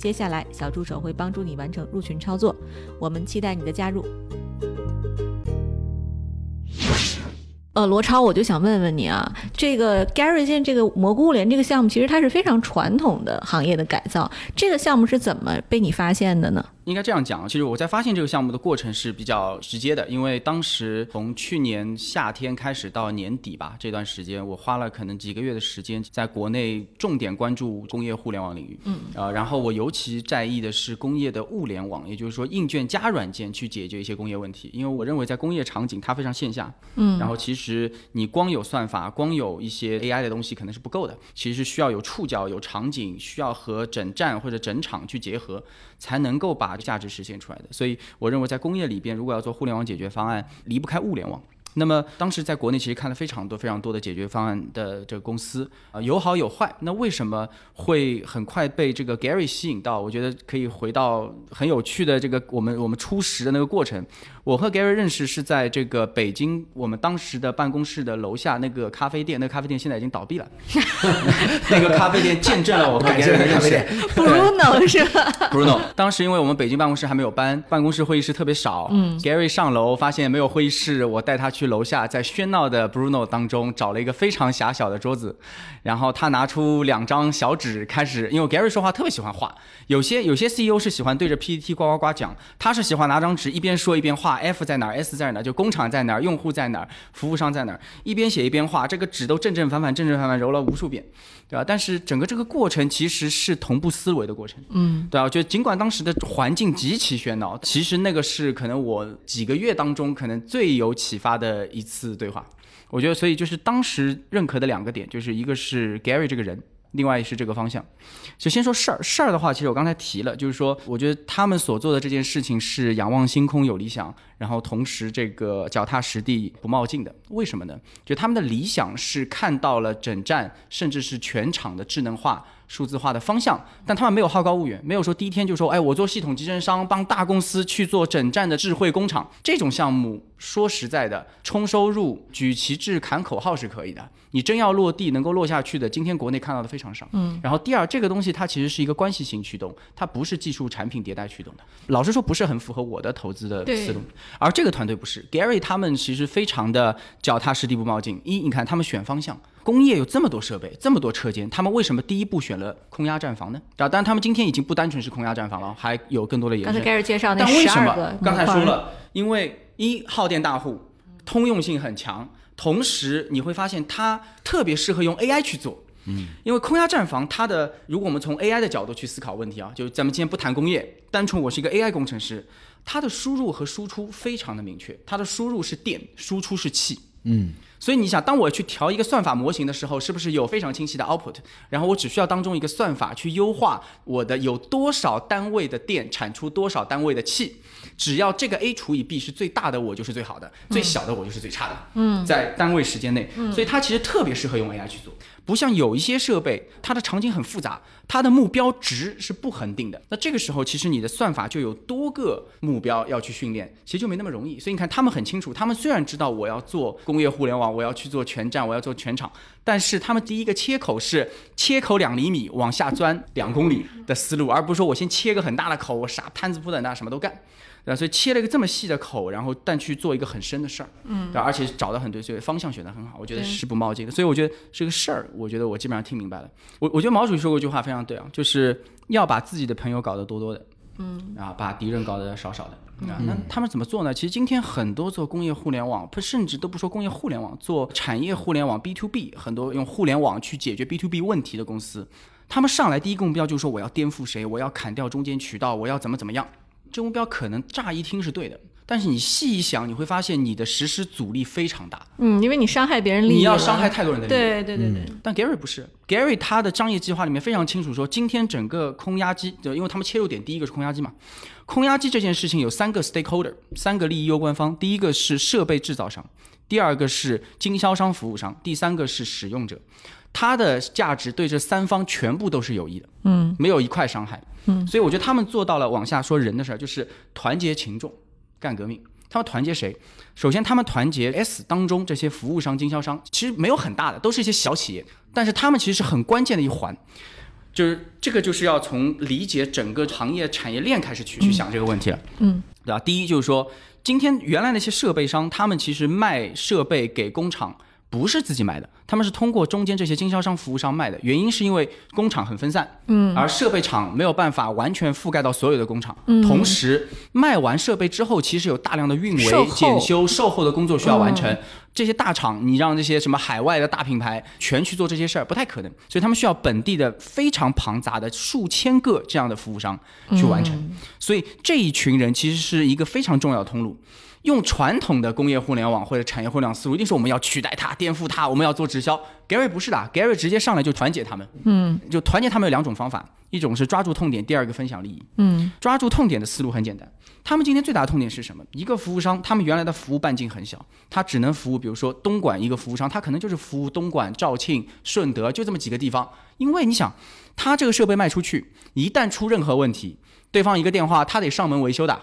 S2: 接下来，小助手会帮助你完成入群操作。我们期待你的加入。呃，罗超，我就想问问你啊，这个 Gary 现这个蘑菇物联这个项目，其实它是非常传统的行业的改造，这个项目是怎么被你发现的呢？
S3: 应该这样讲，其实我在发现这个项目的过程是比较直接的，因为当时从去年夏天开始到年底吧，这段时间我花了可能几个月的时间，在国内重点关注工业互联网领域，嗯，呃，然后我尤其在意的是工业的物联网，也就是说硬件加软件去解决一些工业问题，因为我认为在工业场景它非常线下，嗯，然后其实你光有算法，光有一些 AI 的东西可能是不够的，其实需要有触角、有场景，需要和整站或者整场去结合，才能够把价值实现出来的，所以我认为在工业里边，如果要做互联网解决方案，离不开物联网。那么当时在国内其实看了非常多非常多的解决方案的这个公司啊，有好有坏。那为什么会很快被这个 Gary 吸引到？我觉得可以回到很有趣的这个我们我们初识的那个过程。我和 Gary 认识是在这个北京我们当时的办公室的楼下那个咖啡店，那个咖啡店现在已经倒闭了。那个咖啡店见证了我和 Gary 的认识。
S2: Bruno 是吧
S3: ？Bruno，当时因为我们北京办公室还没有搬，办公室会议室特别少。嗯，Gary 上楼发现没有会议室，我带他去楼下，在喧闹的 Bruno 当中找了一个非常狭小的桌子，然后他拿出两张小纸，开始，因为 Gary 说话特别喜欢画，有些有些 CEO 是喜欢对着 PPT 呱呱呱讲，他是喜欢拿张纸一边说一边画，F 在哪儿，S 在哪儿，就工厂在哪儿，用户在哪儿，服务商在哪儿，一边写一边画，这个纸都正正反反，正正反反揉了无数遍。对吧？但是整个这个过程其实是同步思维的过程，嗯，对啊。我觉得尽管当时的环境极其喧闹，其实那个是可能我几个月当中可能最有启发的一次对话。我觉得，所以就是当时认可的两个点，就是一个是 Gary 这个人。另外是这个方向，就先说事儿。事儿的话，其实我刚才提了，就是说，我觉得他们所做的这件事情是仰望星空有理想，然后同时这个脚踏实地不冒进的。为什么呢？就他们的理想是看到了整站甚至是全场的智能化。数字化的方向，但他们没有好高骛远，没有说第一天就说，哎，我做系统集成商，帮大公司去做整站的智慧工厂这种项目。说实在的，冲收入、举旗帜、喊口号是可以的，你真要落地能够落下去的，今天国内看到的非常少。嗯。然后第二，这个东西它其实是一个关系型驱动，它不是技术产品迭代驱动的。老实说，不是很符合我的投资的思路。而这个团队不是，Gary 他们其实非常的脚踏实地不冒进。一，你看他们选方向。工业有这么多设备，这么多车间，他们为什么第一步选了空压站房呢？啊，当然他们今天已经不单纯是空压站房了，还有更多的延伸。
S2: 刚才开始介绍那
S3: 但为什么刚才说了？因为一耗电大户，通用性很强，同时你会发现它特别适合用 AI 去做。嗯，因为空压站房它的，如果我们从 AI 的角度去思考问题啊，就咱们今天不谈工业，单纯我是一个 AI 工程师，它的输入和输出非常的明确，它的输入是电，输出是气。嗯。所以你想，当我去调一个算法模型的时候，是不是有非常清晰的 output？然后我只需要当中一个算法去优化我的有多少单位的电产出多少单位的气，只要这个 A 除以 B 是最大的，我就是最好的；最小的我就是最差的。嗯，在单位时间内，所以它其实特别适合用 AI 去做。不像有一些设备，它的场景很复杂，它的目标值是不恒定的。那这个时候，其实你的算法就有多个目标要去训练，其实就没那么容易。所以你看，他们很清楚，他们虽然知道我要做工业互联网，我要去做全站，我要做全场，但是他们第一个切口是切口两厘米往下钻两公里的思路，而不是说我先切个很大的口，我啥摊子铺在那什么都干。对，所以切了一个这么细的口，然后但去做一个很深的事儿，嗯，而且找的很对，所以方向选的很好，我觉得是不冒进的。所以我觉得是个事儿，我觉得我基本上听明白了。我我觉得毛主席说过一句话非常对啊，就是要把自己的朋友搞得多多的，嗯，啊，把敌人搞得少少的。啊，那他们怎么做呢？其实今天很多做工业互联网，不甚至都不说工业互联网，做产业互联网 B to B，很多用互联网去解决 B to B 问题的公司，他们上来第一个目标就是说我要颠覆谁，我要砍掉中间渠道，我要怎么怎么样。这目标可能乍一听是对的，但是你细一想，你会发现你的实施阻力非常大。
S2: 嗯，因为你伤害别人利益，
S3: 你要伤害太多人的利益。
S2: 对对对对。
S3: 但 Gary 不是，Gary 他的商业计划里面非常清楚说，今天整个空压机，就因为他们切入点第一个是空压机嘛，空压机这件事情有三个 stakeholder，三个利益攸关方，第一个是设备制造商，第二个是经销商服务商，第三个是使用者。它的价值对这三方全部都是有益的，嗯，没有一块伤害。嗯，所以我觉得他们做到了往下说人的事儿，就是团结群众干革命。他们团结谁？首先，他们团结 S 当中这些服务商、经销商，其实没有很大的，都是一些小企业，但是他们其实是很关键的一环。就是这个，就是要从理解整个行业产业链开始去去想这个问题了。嗯，对吧？第一就是说，今天原来那些设备商，他们其实卖设备给工厂。不是自己买的，他们是通过中间这些经销商、服务商卖的。原因是因为工厂很分散，嗯，而设备厂没有办法完全覆盖到所有的工厂。嗯，同时卖完设备之后，其实有大量的运维、检修、售后的工作需要完成。这些大厂，你让这些什么海外的大品牌全去做这些事儿，不太可能。所以他们需要本地的非常庞杂的数千个这样的服务商去完成。所以这一群人其实是一个非常重要的通路。用传统的工业互联网或者产业互联网思路，一定是我们要取代它、颠覆它，我们要做直销。Gary 不是的，Gary 直接上来就团结他们。嗯，就团结他们有两种方法，一种是抓住痛点，第二个分享利益。嗯，抓住痛点的思路很简单，他们今天最大的痛点是什么？一个服务商，他们原来的服务半径很小，他只能服务，比如说东莞一个服务商，他可能就是服务东莞、肇庆、顺德，就这么几个地方。因为你想，他这个设备卖出去，一旦出任何问题，对方一个电话，他得上门维修的。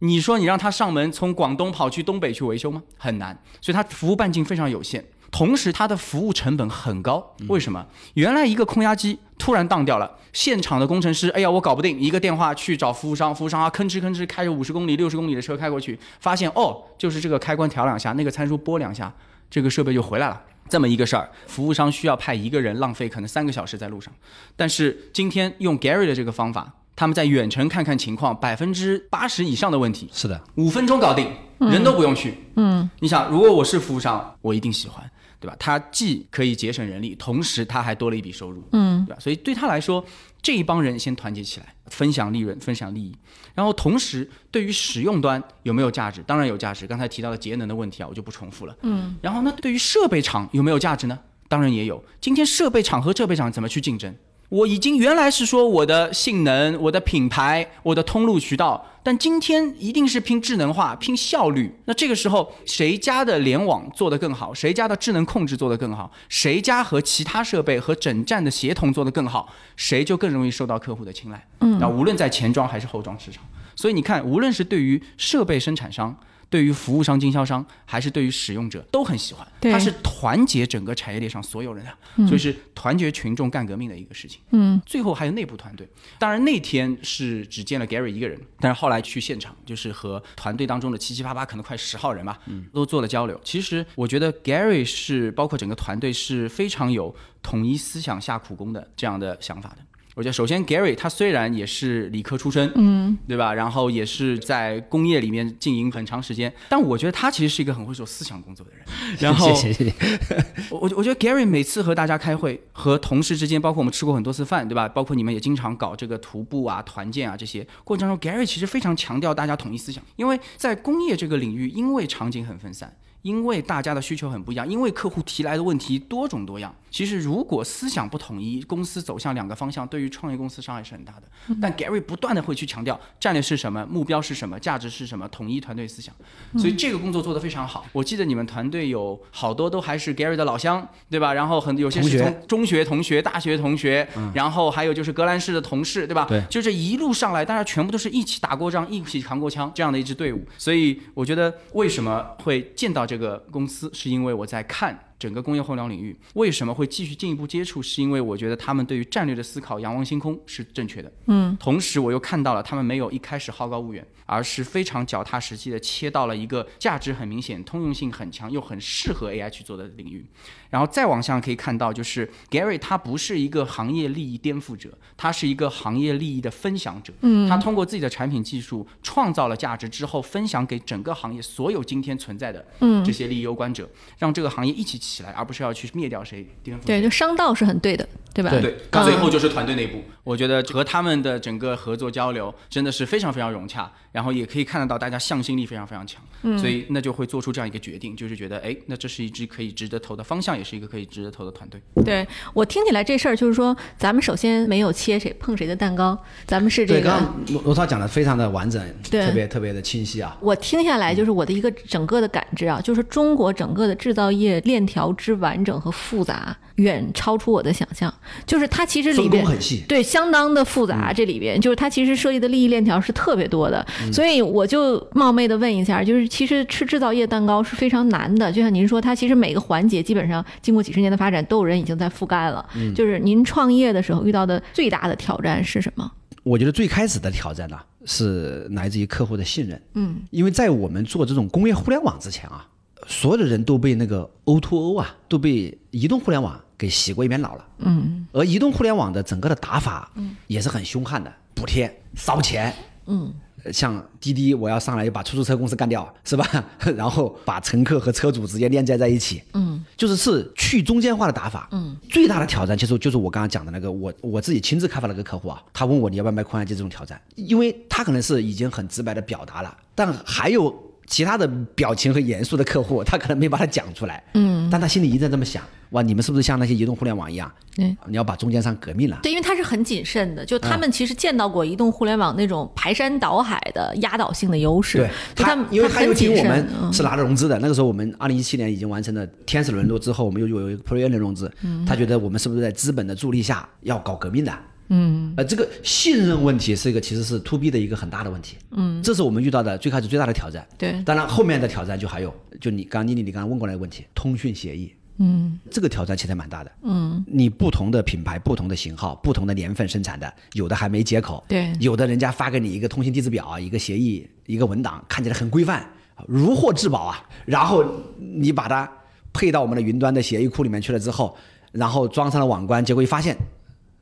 S3: 你说你让他上门从广东跑去东北去维修吗？很难，所以他服务半径非常有限，同时他的服务成本很高。为什么？原来一个空压机突然当掉了，现场的工程师，哎呀，我搞不定，一个电话去找服务商，服务商啊吭哧吭哧开着五十公里、六十公里的车开过去，发现哦，就是这个开关调两下，那个参数拨两下，这个设备就回来了。这么一个事儿，服务商需要派一个人，浪费可能三个小时在路上。但是今天用 Gary 的这个方法。他们在远程看看情况，百分之八十以上的问题
S1: 是的，
S3: 五分钟搞定，人都不用去。嗯，你想，如果我是服务商，我一定喜欢，对吧？他既可以节省人力，同时他还多了一笔收入，嗯，对吧？所以对他来说，这一帮人先团结起来，分享利润，分享利益。然后同时，对于使用端有没有价值？当然有价值。刚才提到的节能的问题啊，我就不重复了。嗯，然后呢，对于设备厂有没有价值呢？当然也有。今天设备厂和设备厂怎么去竞争？我已经原来是说我的性能、我的品牌、我的通路渠道，但今天一定是拼智能化、拼效率。那这个时候，谁家的联网做得更好？谁家的智能控制做得更好？谁家和其他设备和整站的协同做得更好？谁就更容易受到客户的青睐。嗯，那无论在前装还是后装市场，所以你看，无论是对于设备生产商。对于服务商、经销商，还是对于使用者，都很喜欢。它是团结整个产业链上所有人的，所以是团结群众干革命的一个事情。嗯，最后还有内部团队。当然那天是只见了 Gary 一个人，但是后来去现场，就是和团队当中的七七八八，可能快十号人吧，都做了交流。其实我觉得 Gary 是包括整个团队是非常有统一思想下苦功的这样的想法的。我觉得首先，Gary 他虽然也是理科出身，嗯，对吧？然后也是在工业里面经营很长时间，但我觉得他其实是一个很会做思想工作的人。然后，
S1: 谢谢谢谢。
S3: 我我觉得 Gary 每次和大家开会，和同事之间，包括我们吃过很多次饭，对吧？包括你们也经常搞这个徒步啊、团建啊这些过程中，Gary 其实非常强调大家统一思想，因为在工业这个领域，因为场景很分散。因为大家的需求很不一样，因为客户提来的问题多种多样。其实如果思想不统一，公司走向两个方向，对于创业公司伤害是很大的。但 Gary 不断的会去强调战略是什么，目标是什么，价值是什么，统一团队思想。所以这个工作做得非常好。我记得你们团队有好多都还是 Gary 的老乡，对吧？然后很有些是从中学同学、大学同学，然后还有就是格兰仕的同事，对吧？
S1: 对，
S3: 就这一路上来，大家全部都是一起打过仗、一起扛过枪这样的一支队伍。所以我觉得为什么会见到这个。这个公司是因为我在看。整个工业互联网领域为什么会继续进一步接触？是因为我觉得他们对于战略的思考，仰望星空是正确的。嗯，同时我又看到了他们没有一开始好高骛远，而是非常脚踏实地的切到了一个价值很明显、通用性很强又很适合 AI 去做的领域。然后再往下可以看到，就是 Gary 他不是一个行业利益颠覆者，他是一个行业利益的分享者。嗯，他通过自己的产品技术创造了价值之后，分享给整个行业所有今天存在的这些利益攸关者，让这个行业一起。起来，而不是要去灭掉谁。
S2: 对，就商道是很对的，对吧？
S3: 对，最后就是团队内部。我觉得和他们的整个合作交流真的是非常非常融洽，然后也可以看得到大家向心力非常非常强。嗯，所以那就会做出这样一个决定，就是觉得，哎，那这是一支可以值得投的方向，也是一个可以值得投的团队。
S2: 对我听起来这事儿就是说，咱们首先没有切谁碰谁的蛋糕，咱们是这个。
S1: 罗罗涛讲的非常的完整，特别特别的清晰啊。
S2: 我听下来就是我的一个整个的感知啊，就是中国整个的制造业链条之完整和复杂。远超出我的想象，就是它其实里边
S1: 很细，
S2: 对相当的复杂，这里边就是它其实涉及的利益链条是特别多的，所以我就冒昧的问一下，就是其实吃制造业蛋糕是非常难的，就像您说，它其实每个环节基本上经过几十年的发展，都有人已经在覆盖了。就是您创业的时候遇到的最大的挑战是什么？
S1: 我觉得最开始的挑战呢，是来自于客户的信任。
S2: 嗯，
S1: 因为在我们做这种工业互联网之前啊，所有的人都被那个 O to O 啊，都被移动互联网给洗过一遍脑了。
S2: 嗯，
S1: 而移动互联网的整个的打法，也是很凶悍的，补贴、烧钱。
S2: 嗯。
S1: 像滴滴，我要上来把出租车公司干掉，是吧？然后把乘客和车主直接链接在一起，
S2: 嗯，
S1: 就是是去中间化的打法，
S2: 嗯，
S1: 最大的挑战其实就是我刚刚讲的那个，我我自己亲自开发了个客户啊，他问我你要不要卖扩散机这种挑战，因为他可能是已经很直白的表达了，但还有其他的表情和严肃的客户，他可能没把它讲出来，
S2: 嗯，
S1: 但他心里一直这么想。哇，你们是不是像那些移动互联网一样？
S2: 对，
S1: 你要把中间商革命了。
S2: 对，因为他是很谨慎的，就他们其实见到过移动互联网那种排山倒海的压倒性的优势。
S1: 对，
S2: 他
S1: 因为他有请我们
S2: 嗯
S1: 是拿着融资的，那个时候我们二零一七年已经完成了天使轮落之后，我们又有一个 Pre A 的融资。他觉得我们是不是在资本的助力下要搞革命的？
S2: 嗯，
S1: 呃，这个信任问题是一个其实是 To B 的一个很大的问题。
S2: 嗯，
S1: 这是我们遇到的最开始最大的挑战。
S2: 对，
S1: 当然后面的挑战就还有，就你刚刚妮妮你刚刚问过来的问题，通讯协议。
S2: 嗯，
S1: 这个挑战其实蛮大的。
S2: 嗯，
S1: 你不同的品牌、不同的型号、不同的年份生产的，有的还没接口，
S2: 对，
S1: 有的人家发给你一个通信地址表、一个协议、一个文档，看起来很规范，如获至宝啊。然后你把它配到我们的云端的协议库里面去了之后，然后装上了网关，结果一发现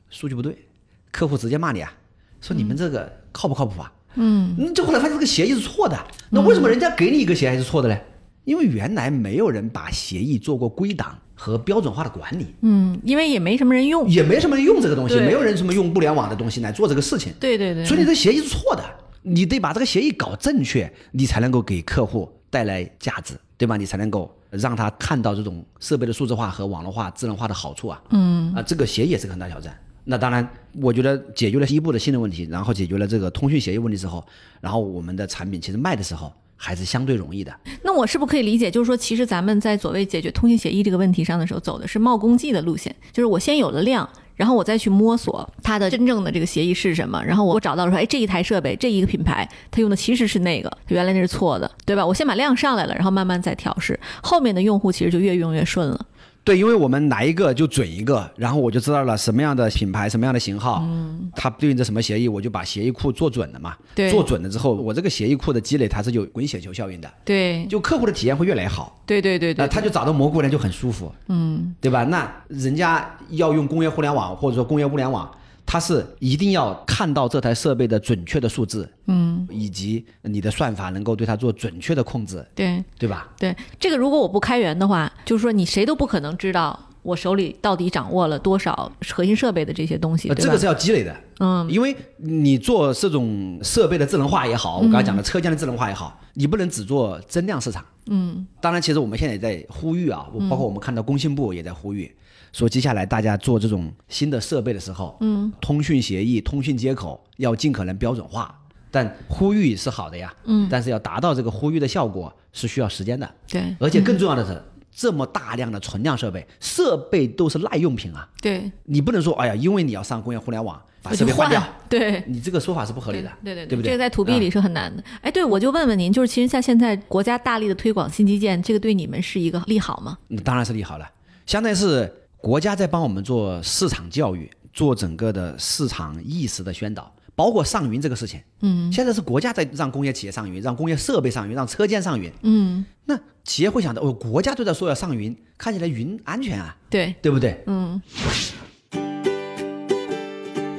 S1: 数据不对，客户直接骂你啊，说你们这个靠不靠谱啊？
S2: 嗯，
S1: 嗯，就后来发现这个协议是错的，那为什么人家给你一个协议是错的嘞？因为原来没有人把协议做过归档和标准化的管理，
S2: 嗯，因为也没什么人用，
S1: 也没什么人用这个东西，没有人什么用物联网的东西来做这个事情，
S2: 对对对，
S1: 所以你这协议是错的，你得把这个协议搞正确，你才能够给客户带来价值，对吧？你才能够让他看到这种设备的数字化和网络化、智能化的好处啊，
S2: 嗯。
S1: 啊，这个协议也是个很大挑战。那当然，我觉得解决了一步的新的问题，然后解决了这个通讯协议问题之后，然后我们的产品其实卖的时候还是相对容易的。
S2: 那我是不是可以理解，就是说，其实咱们在所谓解决通信协议这个问题上的时候，走的是冒功绩的路线，就是我先有了量，然后我再去摸索它的真正的这个协议是什么，然后我找到了说，哎，这一台设备这一个品牌，它用的其实是那个，原来那是错的，对吧？我先把量上来了，然后慢慢再调试，后面的用户其实就越用越顺了。
S1: 对，因为我们来一个就准一个，然后我就知道了什么样的品牌、什么样的型号，
S2: 嗯。
S1: 它对应着什么协议，我就把协议库做准了嘛。
S2: 对。
S1: 做准了之后，我这个协议库的积累它是有滚雪球效应的，
S2: 对，
S1: 就客户的体验会越来越好。
S2: 对对对对，
S1: 那他就找到蘑菇呢就很舒服，
S2: 嗯，
S1: 对吧？那人家要用工业互联网或者说工业物联网，他是一定要看到这台设备的准确的数字，
S2: 嗯，
S1: 以及你的算法能够对它做准确的控制，
S2: 对
S1: 对吧？
S2: 对，这个如果我不开源的话，就是说你谁都不可能知道我手里到底掌握了多少核心设备的这些东西，
S1: 这个是要积累的，
S2: 嗯，
S1: 因为你做这种设备的智能化也好，我刚才讲的车间的智能化也好，你不能只做增量市场。
S2: 嗯，
S1: 当然，其实我们现在也在呼吁啊，包括我们看到工信部也在呼吁，说接下来大家做这种新的设备的时候，
S2: 嗯，
S1: 通讯协议、通讯接口要尽可能标准化。但呼吁是好的呀，
S2: 嗯，
S1: 但是要达到这个呼吁的效果是需要时间的，
S2: 对。
S1: 而且更重要的是，这么大量的存量设备，设备都是耐用品啊，
S2: 对，
S1: 你不能说，哎呀，因为你要上工业互联网，把设备换掉，
S2: 对。
S1: 你这个说法是不合理的，
S2: 对对
S1: 对不对？
S2: 这个在 to B 里
S1: 啊
S2: 是很难的。哎，对，我就问问您，就是其实像现在国家大力的推广新基建，这个对你们是一个利好吗？
S1: 嗯当然是利好了，相当于是国家在帮我们做市场教育，做整个的市场意识的宣导，包括上云这个事情。
S2: 嗯
S1: 现在是国家在让工业企业上云，让工业设备上云，让车间上云。
S2: 嗯，
S1: 那企业会想到，哦，国家都在说要上云，看起来云安全啊，
S2: 对，
S1: 对不对？
S2: 嗯。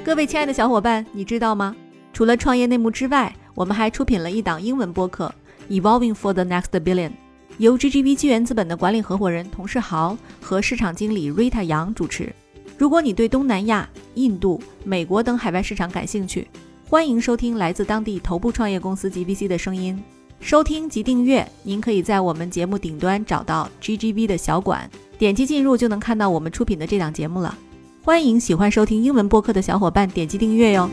S2: 各位亲爱的小伙伴，你知道吗？除了创业内幕之外，我们还出品了一档英文播客《Evolving for the Next Billion》，由 GGV 纪元资本的管理合伙人童世豪和市场经理 Rita 杨主持。如果你对东南亚、印度、美国等海外市场感兴趣，欢迎收听来自当地头部创业公司 GVC 的声音。收听及订阅，您可以在我们节目顶端找到 GGV 的小馆，点击进入就能看到我们出品的这档节目了。欢迎喜欢收听英文播客的小伙伴点击订阅哟。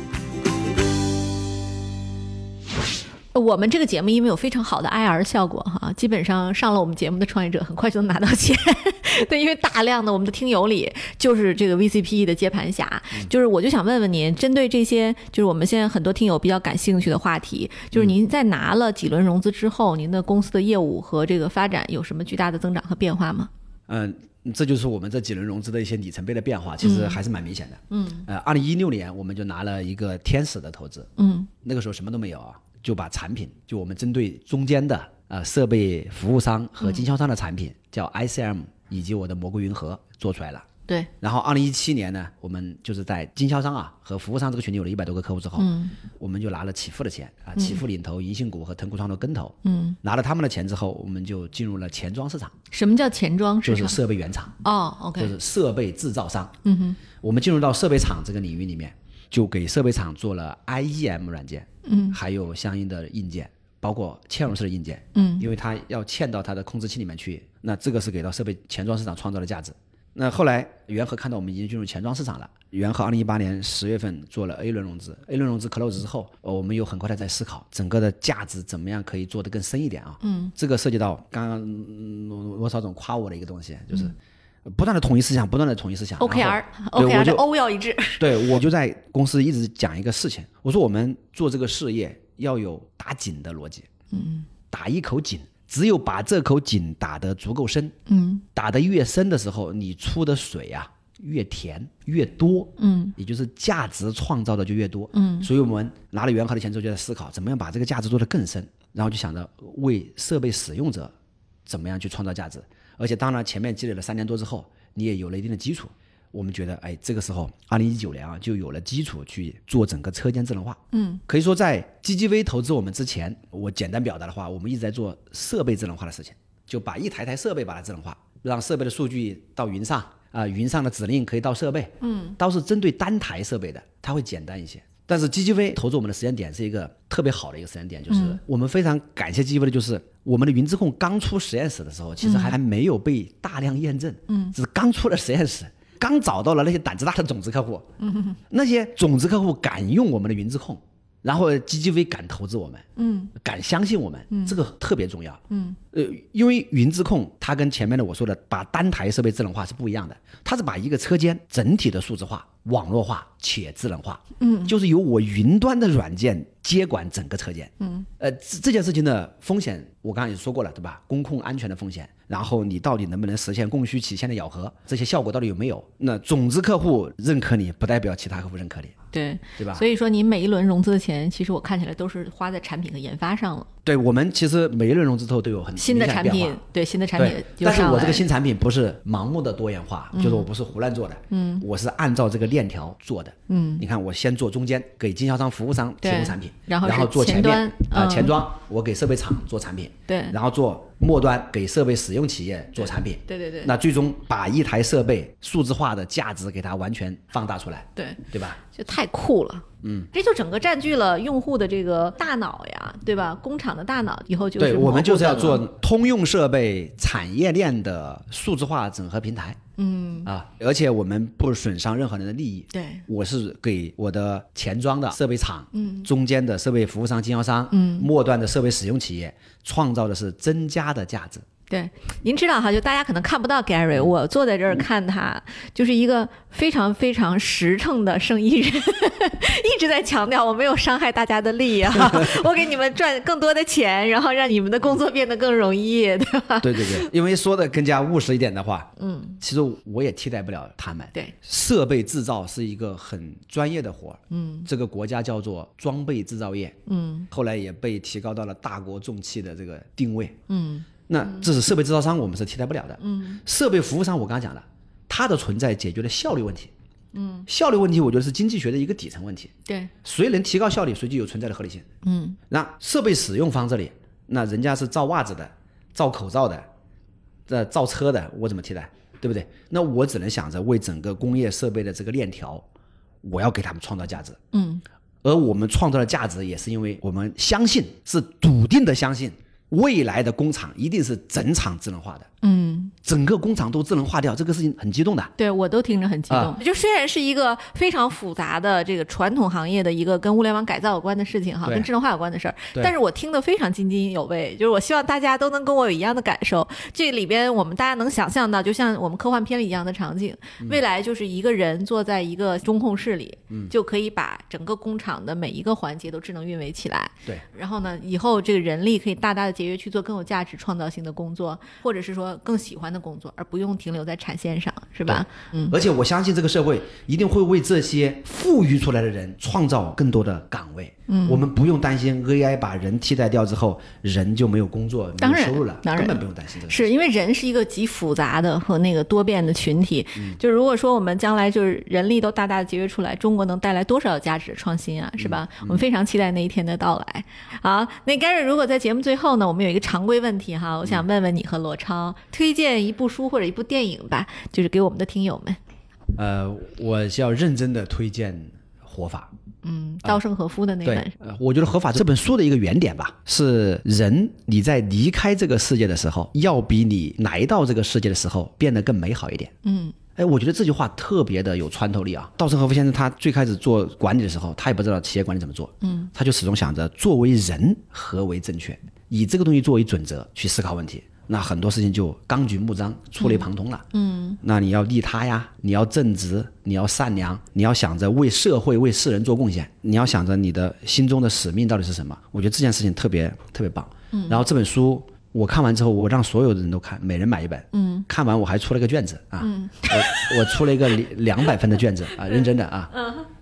S2: 我们这个节目因为有非常好的 IR 效果哈，基本上上了我们节目的创业者很快就能拿到钱，对，因为大量的我们的听友里就是这个 VCPE 的接盘侠，就是我就想问问您，针对这些就是我们现在很多听友比较感兴趣的话题，就是您在拿了几轮融资之后，您的公司的业务和这个发展有什么巨大的增长和变化吗？
S1: 嗯，这就是我们这几轮融资的一些里程碑的变化，其实还是蛮明显的。嗯，呃，二零一六年我们就拿了一个天使的投资，
S2: 嗯，
S1: 那个时候什么都没有啊，就把产品，就我们针对中间的呃设备服务商和经销商的产品，叫 ICM 以及我的蘑菇云盒做出来了。
S2: 对，
S1: 然后二零一七年呢，我们就是在经销商啊和服务商这个群里有了一百多个客户之后，
S2: 嗯
S1: 我们就拿了启富的钱啊，启富领投、银杏股和腾股创投跟投，
S2: 嗯，
S1: 拿了他们的钱之后，我们就进入了钱庄市场，
S2: 什么叫钱庄市场？
S1: 就是设备原厂。
S2: 哦，OK，就
S1: 是设备制造商。
S2: 嗯哼，
S1: 我们进入到设备厂这个领域里面，就给设备厂做了 IEM 软件，
S2: 嗯，
S1: 还有相应的硬件，包括嵌入式的硬件，
S2: 嗯，
S1: 因为它要嵌到它的控制器里面去，那这个是给到设备前装市场创造的价值。那后来元和看到我们已经进入钱庄市场了，元和二零一八年十月份做了 A 轮融资，A 轮融资 close 之后，呃我们又很快的在思考整个的价值怎么样可以做得更深一点啊。嗯，这个涉及到刚刚嗯罗罗少总夸我的一个东西，就是不断的统一思想，不断的统一思想。然后
S2: OKR
S1: 对
S2: OKR 的 O 要一致。
S1: 对，我就在公司一直讲一个事情，我说我们做这个事业要有打井的逻辑，嗯，打一口井，只有把这口井打得足够深，
S2: 嗯
S1: 打得越深的时候，你出的水啊越甜越多，
S2: 嗯
S1: 也就是价值创造的就越多，
S2: 嗯，
S1: 所以我们拿了元和的钱之后，就在思考怎么样把这个价值做得更深，然后就想着为设备使用者怎么样去创造价值，而且当然前面积累了三年多之后，你也有了一定的基础，我们觉得哎，这个时候二零一九年啊就有了基础去做整个车间智能化，
S2: 嗯，
S1: 可以说在 GGV 投资我们之前，我简单表达的话，我们一直在做设备智能化的事情，就把一台台设备把它智能化，让设备的数据到云上啊、云上的指令可以到设备，嗯，倒是针对单台设备的，它会简单一些。但是 GGV 投资我们的时间点是一个特别好的一个时间点，就是我们非常感谢 GGV 的，就是我们的云智控刚出实验室的时候，其实还还没有被大量验证，嗯，只是刚出了实验室，刚找到了那些胆子大的种子客户，嗯，那些种子客户敢用我们的云智控，然后 GGV 敢投资我们，
S2: 嗯，
S1: 敢相信我们，嗯。这个特别重要，
S2: 嗯，
S1: 呃，因为云智控它跟前面的我说的把单台设备智能化是不一样的，它是把一个车间整体的数字化、网络化且智能化，嗯，就是由我云端的软件接管整个车间，嗯，呃，这这件事情的风险我刚刚也说过了，对吧？工控安全的风险，然后你到底能不能实现供需曲线的咬合，这些效果到底有没有？那种子客户认可你，不代表其他客户认可你，
S2: 对，
S1: 对吧？
S2: 所以说你每一轮融资的钱，其实我看起来都是花在产品和研发上了。
S1: 对我们其实每一轮融资之后都有很
S2: 新的产品，对新的产品
S1: 但是我这个新产品不是盲目的多元化，就是我不是胡乱做的，嗯，我是按照这个链条做的，嗯，你看我先做中间，给经销商、服务商提供产品，
S2: 然后
S1: 做前
S2: 端
S1: 啊、
S2: 嗯
S1: 前装我给设备厂做产品，
S2: 对
S1: 然后做末端给设备使用企业做产品，
S2: 对对对
S1: 那最终把一台设备数字化的价值给它完全放大出来，
S2: 对，
S1: 对吧？
S2: 就太酷了。嗯，这就整个占据了用户的这个大脑呀，对吧？工厂的大脑以后就是
S1: 对，我们就是要做通用设备产业链的数字化整合平台。嗯啊，而且我们不损伤任何人的利益。
S2: 对
S1: 我是给我的前装的设备厂，嗯，中间的设备服务商、经销商，
S2: 嗯，
S1: 末端的设备使用企业，创造的是增加的价值。
S2: 对，您知道哈，就大家可能看不到 Gary，我坐在这儿看他，就是一个非常非常实诚的生意人，一直在强调我没有伤害大家的利益哈，我给你们赚更多的钱，然后让你们的工作变得更容易，对吧？
S1: 对对对，因为说的更加务实一点的话，嗯，其实我也替代不了他们。
S2: 对，
S1: 设备制造是一个很专业的活儿，嗯，这个国家叫做装备制造业，
S2: 嗯
S1: 后来也被提高到了大国重器的这个定位。
S2: 嗯
S1: 那这是设备制造商，我们是替代不了的。嗯，设备服务商，我刚刚讲了，它的存在解决了效率问题。嗯，效率问题，我觉得是经济学的一个底层问题。
S2: 对，
S1: 谁能提高效率，谁就有存在的合理性。
S2: 嗯
S1: 那设备使用方这里，那人家是造袜子的，造口罩的，这造车的，我怎么替代？对不对？那我只能想着为整个工业设备的这个链条，我要给他们创造价值。
S2: 嗯
S1: 而我们创造的价值，也是因为我们相信，是笃定的相信，未来的工厂一定是整厂智能化的，
S2: 嗯，
S1: 整个工厂都智能化掉，这个事情很激动的。
S2: 对我都听着很激动。
S1: 啊
S2: 就虽然是一个非常复杂的这个传统行业的一个跟物联网改造有关的事情哈，跟智能化有关的事儿，但是我听得非常津津有味。就是我希望大家都能跟我有一样的感受。这里边我们大家能想象到，就像我们科幻片里一样的场景，
S1: 嗯
S2: 未来就是一个人坐在一个中控室里，就可以把整个工厂的每一个环节都智能运维起来。
S1: 对，
S2: 然后呢，以后这个人力可以大大的节约，去做更有价值、创造性的工作，或者是说更喜欢的工作，而不用停留在产线上，是吧？嗯，
S1: 而且我相信这个社会一定会为这些富裕出来的人创造更多的岗位。嗯，我们不用担心 AI 把人替代掉之后，人就没有工作、没有收入了，
S2: 当然
S1: 根本不用担心这个。
S2: 是因为人是一个极复杂的和那个多变的群体。就是如果说我们将来就是人力都大大的节约出来，中国能带来多少有价值的创新啊，是吧？我们非常期待那一天的到来。好，那 Gary，如果在节目最后呢，我们有一个常规问题哈，我想问问你和罗超，推荐一部书或者一部电影吧，就是给我们的听友们。
S1: 呃，我是要认真的推荐《活法》。
S2: 嗯，稻盛和夫的那本，
S1: 呃，我觉得《合法》这本书的一个原点吧，是人你在离开这个世界的时候，要比你来到这个世界的时候变得更美好一点。
S2: 嗯
S1: 哎，我觉得这句话特别的有穿透力啊！稻盛和夫先生他最开始做管理的时候，他也不知道企业管理怎么做，
S2: 嗯，
S1: 他就始终想着作为人何为正确，以这个东西作为准则去思考问题，那很多事情就纲举目张、触类旁通了。
S2: 嗯
S1: 那你要利他呀，你要正直，你要善良，你要想着为社会、为世人做贡献，你要想着你的心中的使命到底是什么。我觉得这件事情特别特别棒。嗯，然后这本书我看完之后，我让所有的人都看，每人买一本。
S2: 嗯，
S1: 看完我还出了个卷子啊，我我出了一个两两百分的卷子啊，认真的啊。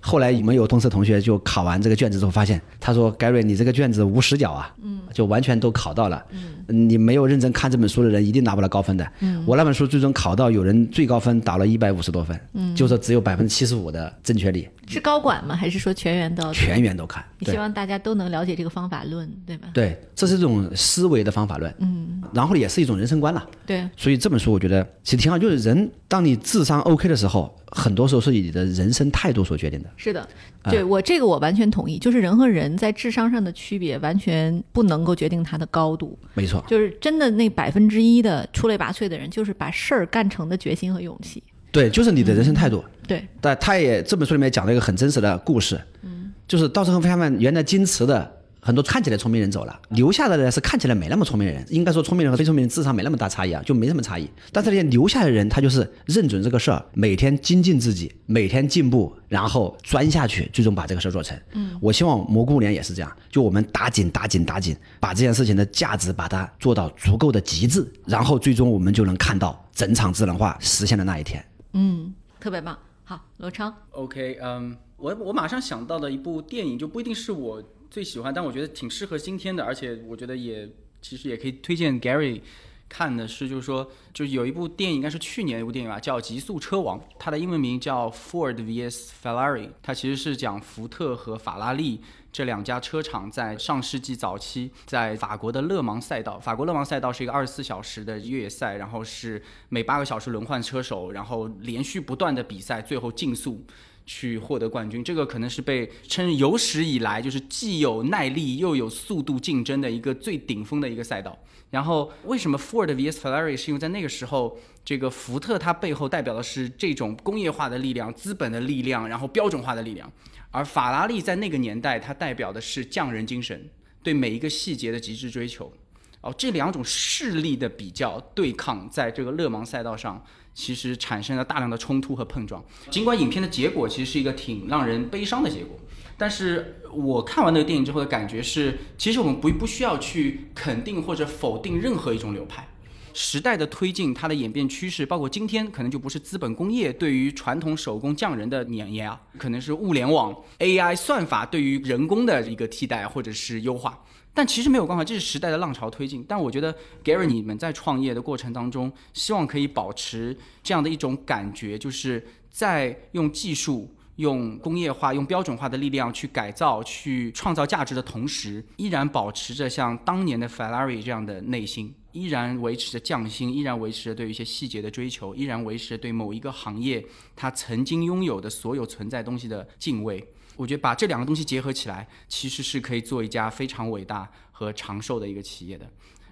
S1: 后来我们有同事同学就考完这个卷子之后，发现他说：“Gary，你这个卷子无死角啊，嗯，就完全都考到了。嗯，你没有认真看这本书的人，一定拿不了高分的。嗯，我那本书最终考到有人最高分打了一百五十多分，嗯，就是只有百分之七十五的正确率，
S2: 是高管吗？还是说全员都？
S1: 全员都看。
S2: 你希望大家都能了解这个方法论，对吧？
S1: 对，这是一种思维的方法论，嗯，然后也是一种人生观了。
S2: 对，
S1: 所以这本书我觉得其实挺好，就是人当你智商 OK 的时候，很多时候是以你的人生态度所决定的。
S2: 是的，对我这个我完全同意，就是人和人在智商上的区别，完全不能够决定他的高度。
S1: 没错，
S2: 就是真的那百分之一的出类拔萃的人，就是把事儿干成的决心和勇气。
S1: 对，就是你的人生态度。
S2: 对，
S1: 但他也这本书里面讲了一个很真实的故事，嗯，就是稻盛和夫他们原来矜持的很多看起来聪明人走了，留下来的呢是看起来没那么聪明的人，应该说聪明人和非聪明人智商没那么大差异啊，就没什么差异。但是那些留下的人，他就是认准这个事儿，每天精进自己，每天进步，然后钻下去，最终把这个事儿做成。嗯，我希望蘑菇年也是这样，就我们打紧打紧打紧，把这件事情的价值把它做到足够的极致，然后最终我们就能看到整场智能化实现的那一天。
S2: 嗯，特别棒。好，罗超
S3: ，OK，嗯、我我马上想到的一部电影，就不一定是我最喜欢，但我觉得挺适合今天的，而且我觉得也其实也可以推荐 Gary 看的是，就是说，就是有一部电影，应该是去年一部电影吧，叫《极速车王》，它的英文名叫 Ford vs Ferrari，它其实是讲福特和法拉利这两家车厂在上世纪早期，在法国的勒芒赛道，法国勒芒赛道是一个二十四小时的越野赛，然后是每八个小时轮换车手，然后连续不断的比赛，最后竞速。去获得冠军，这个可能是被称有史以来就是既有耐力又有速度竞争的一个最顶峰的一个赛道。然后为什么 Ford vs Ferrari 是因为在那个时候，这个福特它背后代表的是这种工业化的力量、资本的力量，然后标准化的力量，而法拉利在那个年代它代表的是匠人精神，对每一个细节的极致追求。哦，这两种势力的比较对抗，在这个勒芒赛道上，其实产生了大量的冲突和碰撞。尽管影片的结果其实是一个挺让人悲伤的结果，但是我看完那个电影之后的感觉是，其实我们不不需要去肯定或者否定任何一种流派。时代的推进，它的演变趋势，包括今天可能就不是资本工业对于传统手工匠人的碾压，可能是物联网、AI 算法对于人工的一个替代或者是优化。但其实没有办法，这是时代的浪潮推进。但我觉得 Gary 你们在创业的过程当中，希望可以保持这样的一种感觉，就是在用技术、用工业化、用标准化的力量去改造、去创造价值的同时，依然保持着像当年的 Ferrari 这样的内心，依然维持着匠心，依然维持着对一些细节的追求，依然维持着对某一个行业它曾经拥有的所有存在东西的敬畏。我觉得把这两个东西结合起来，其实是可以做一家非常伟大和长寿的一个企业的。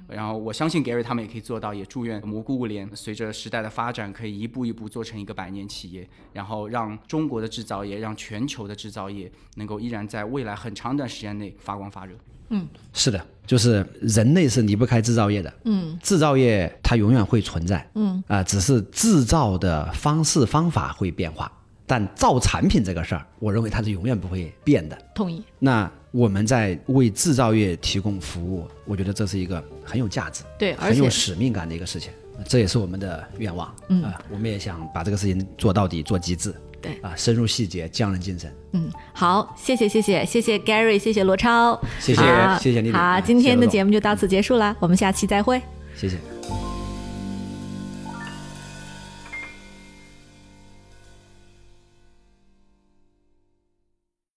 S3: 然后我相信 Gary 他们也可以做到，也祝愿蘑菇物联随着时代的发展，可以一步一步做成一个百年企业，然后让中国的制造业，让全球的制造业能够依然在未来很长一段时间内发光发热。
S1: 嗯是的，就是人类是离不开制造业的。嗯，制造业它永远会存在。嗯啊、只是制造的方式方法会变化，但造产品这个事儿，我认为它是永远不会变的。
S2: 同意。
S1: 那我们在为制造业提供服务，我觉得这是一个很有价值、
S2: 对，
S1: 很有使命感的一个事情。这也是我们的愿望。嗯啊、我们也想把这个事情做到底、做极致。
S2: 对
S1: 啊、深入细节，匠人精神。
S2: 嗯，好，谢谢谢谢谢谢 Gary，谢谢罗超，
S1: 谢谢
S2: 好
S1: 谢谢丽丽
S2: 好，
S1: 啊
S2: 今天的节目就到此结束了，我们下期再会。
S1: 谢谢。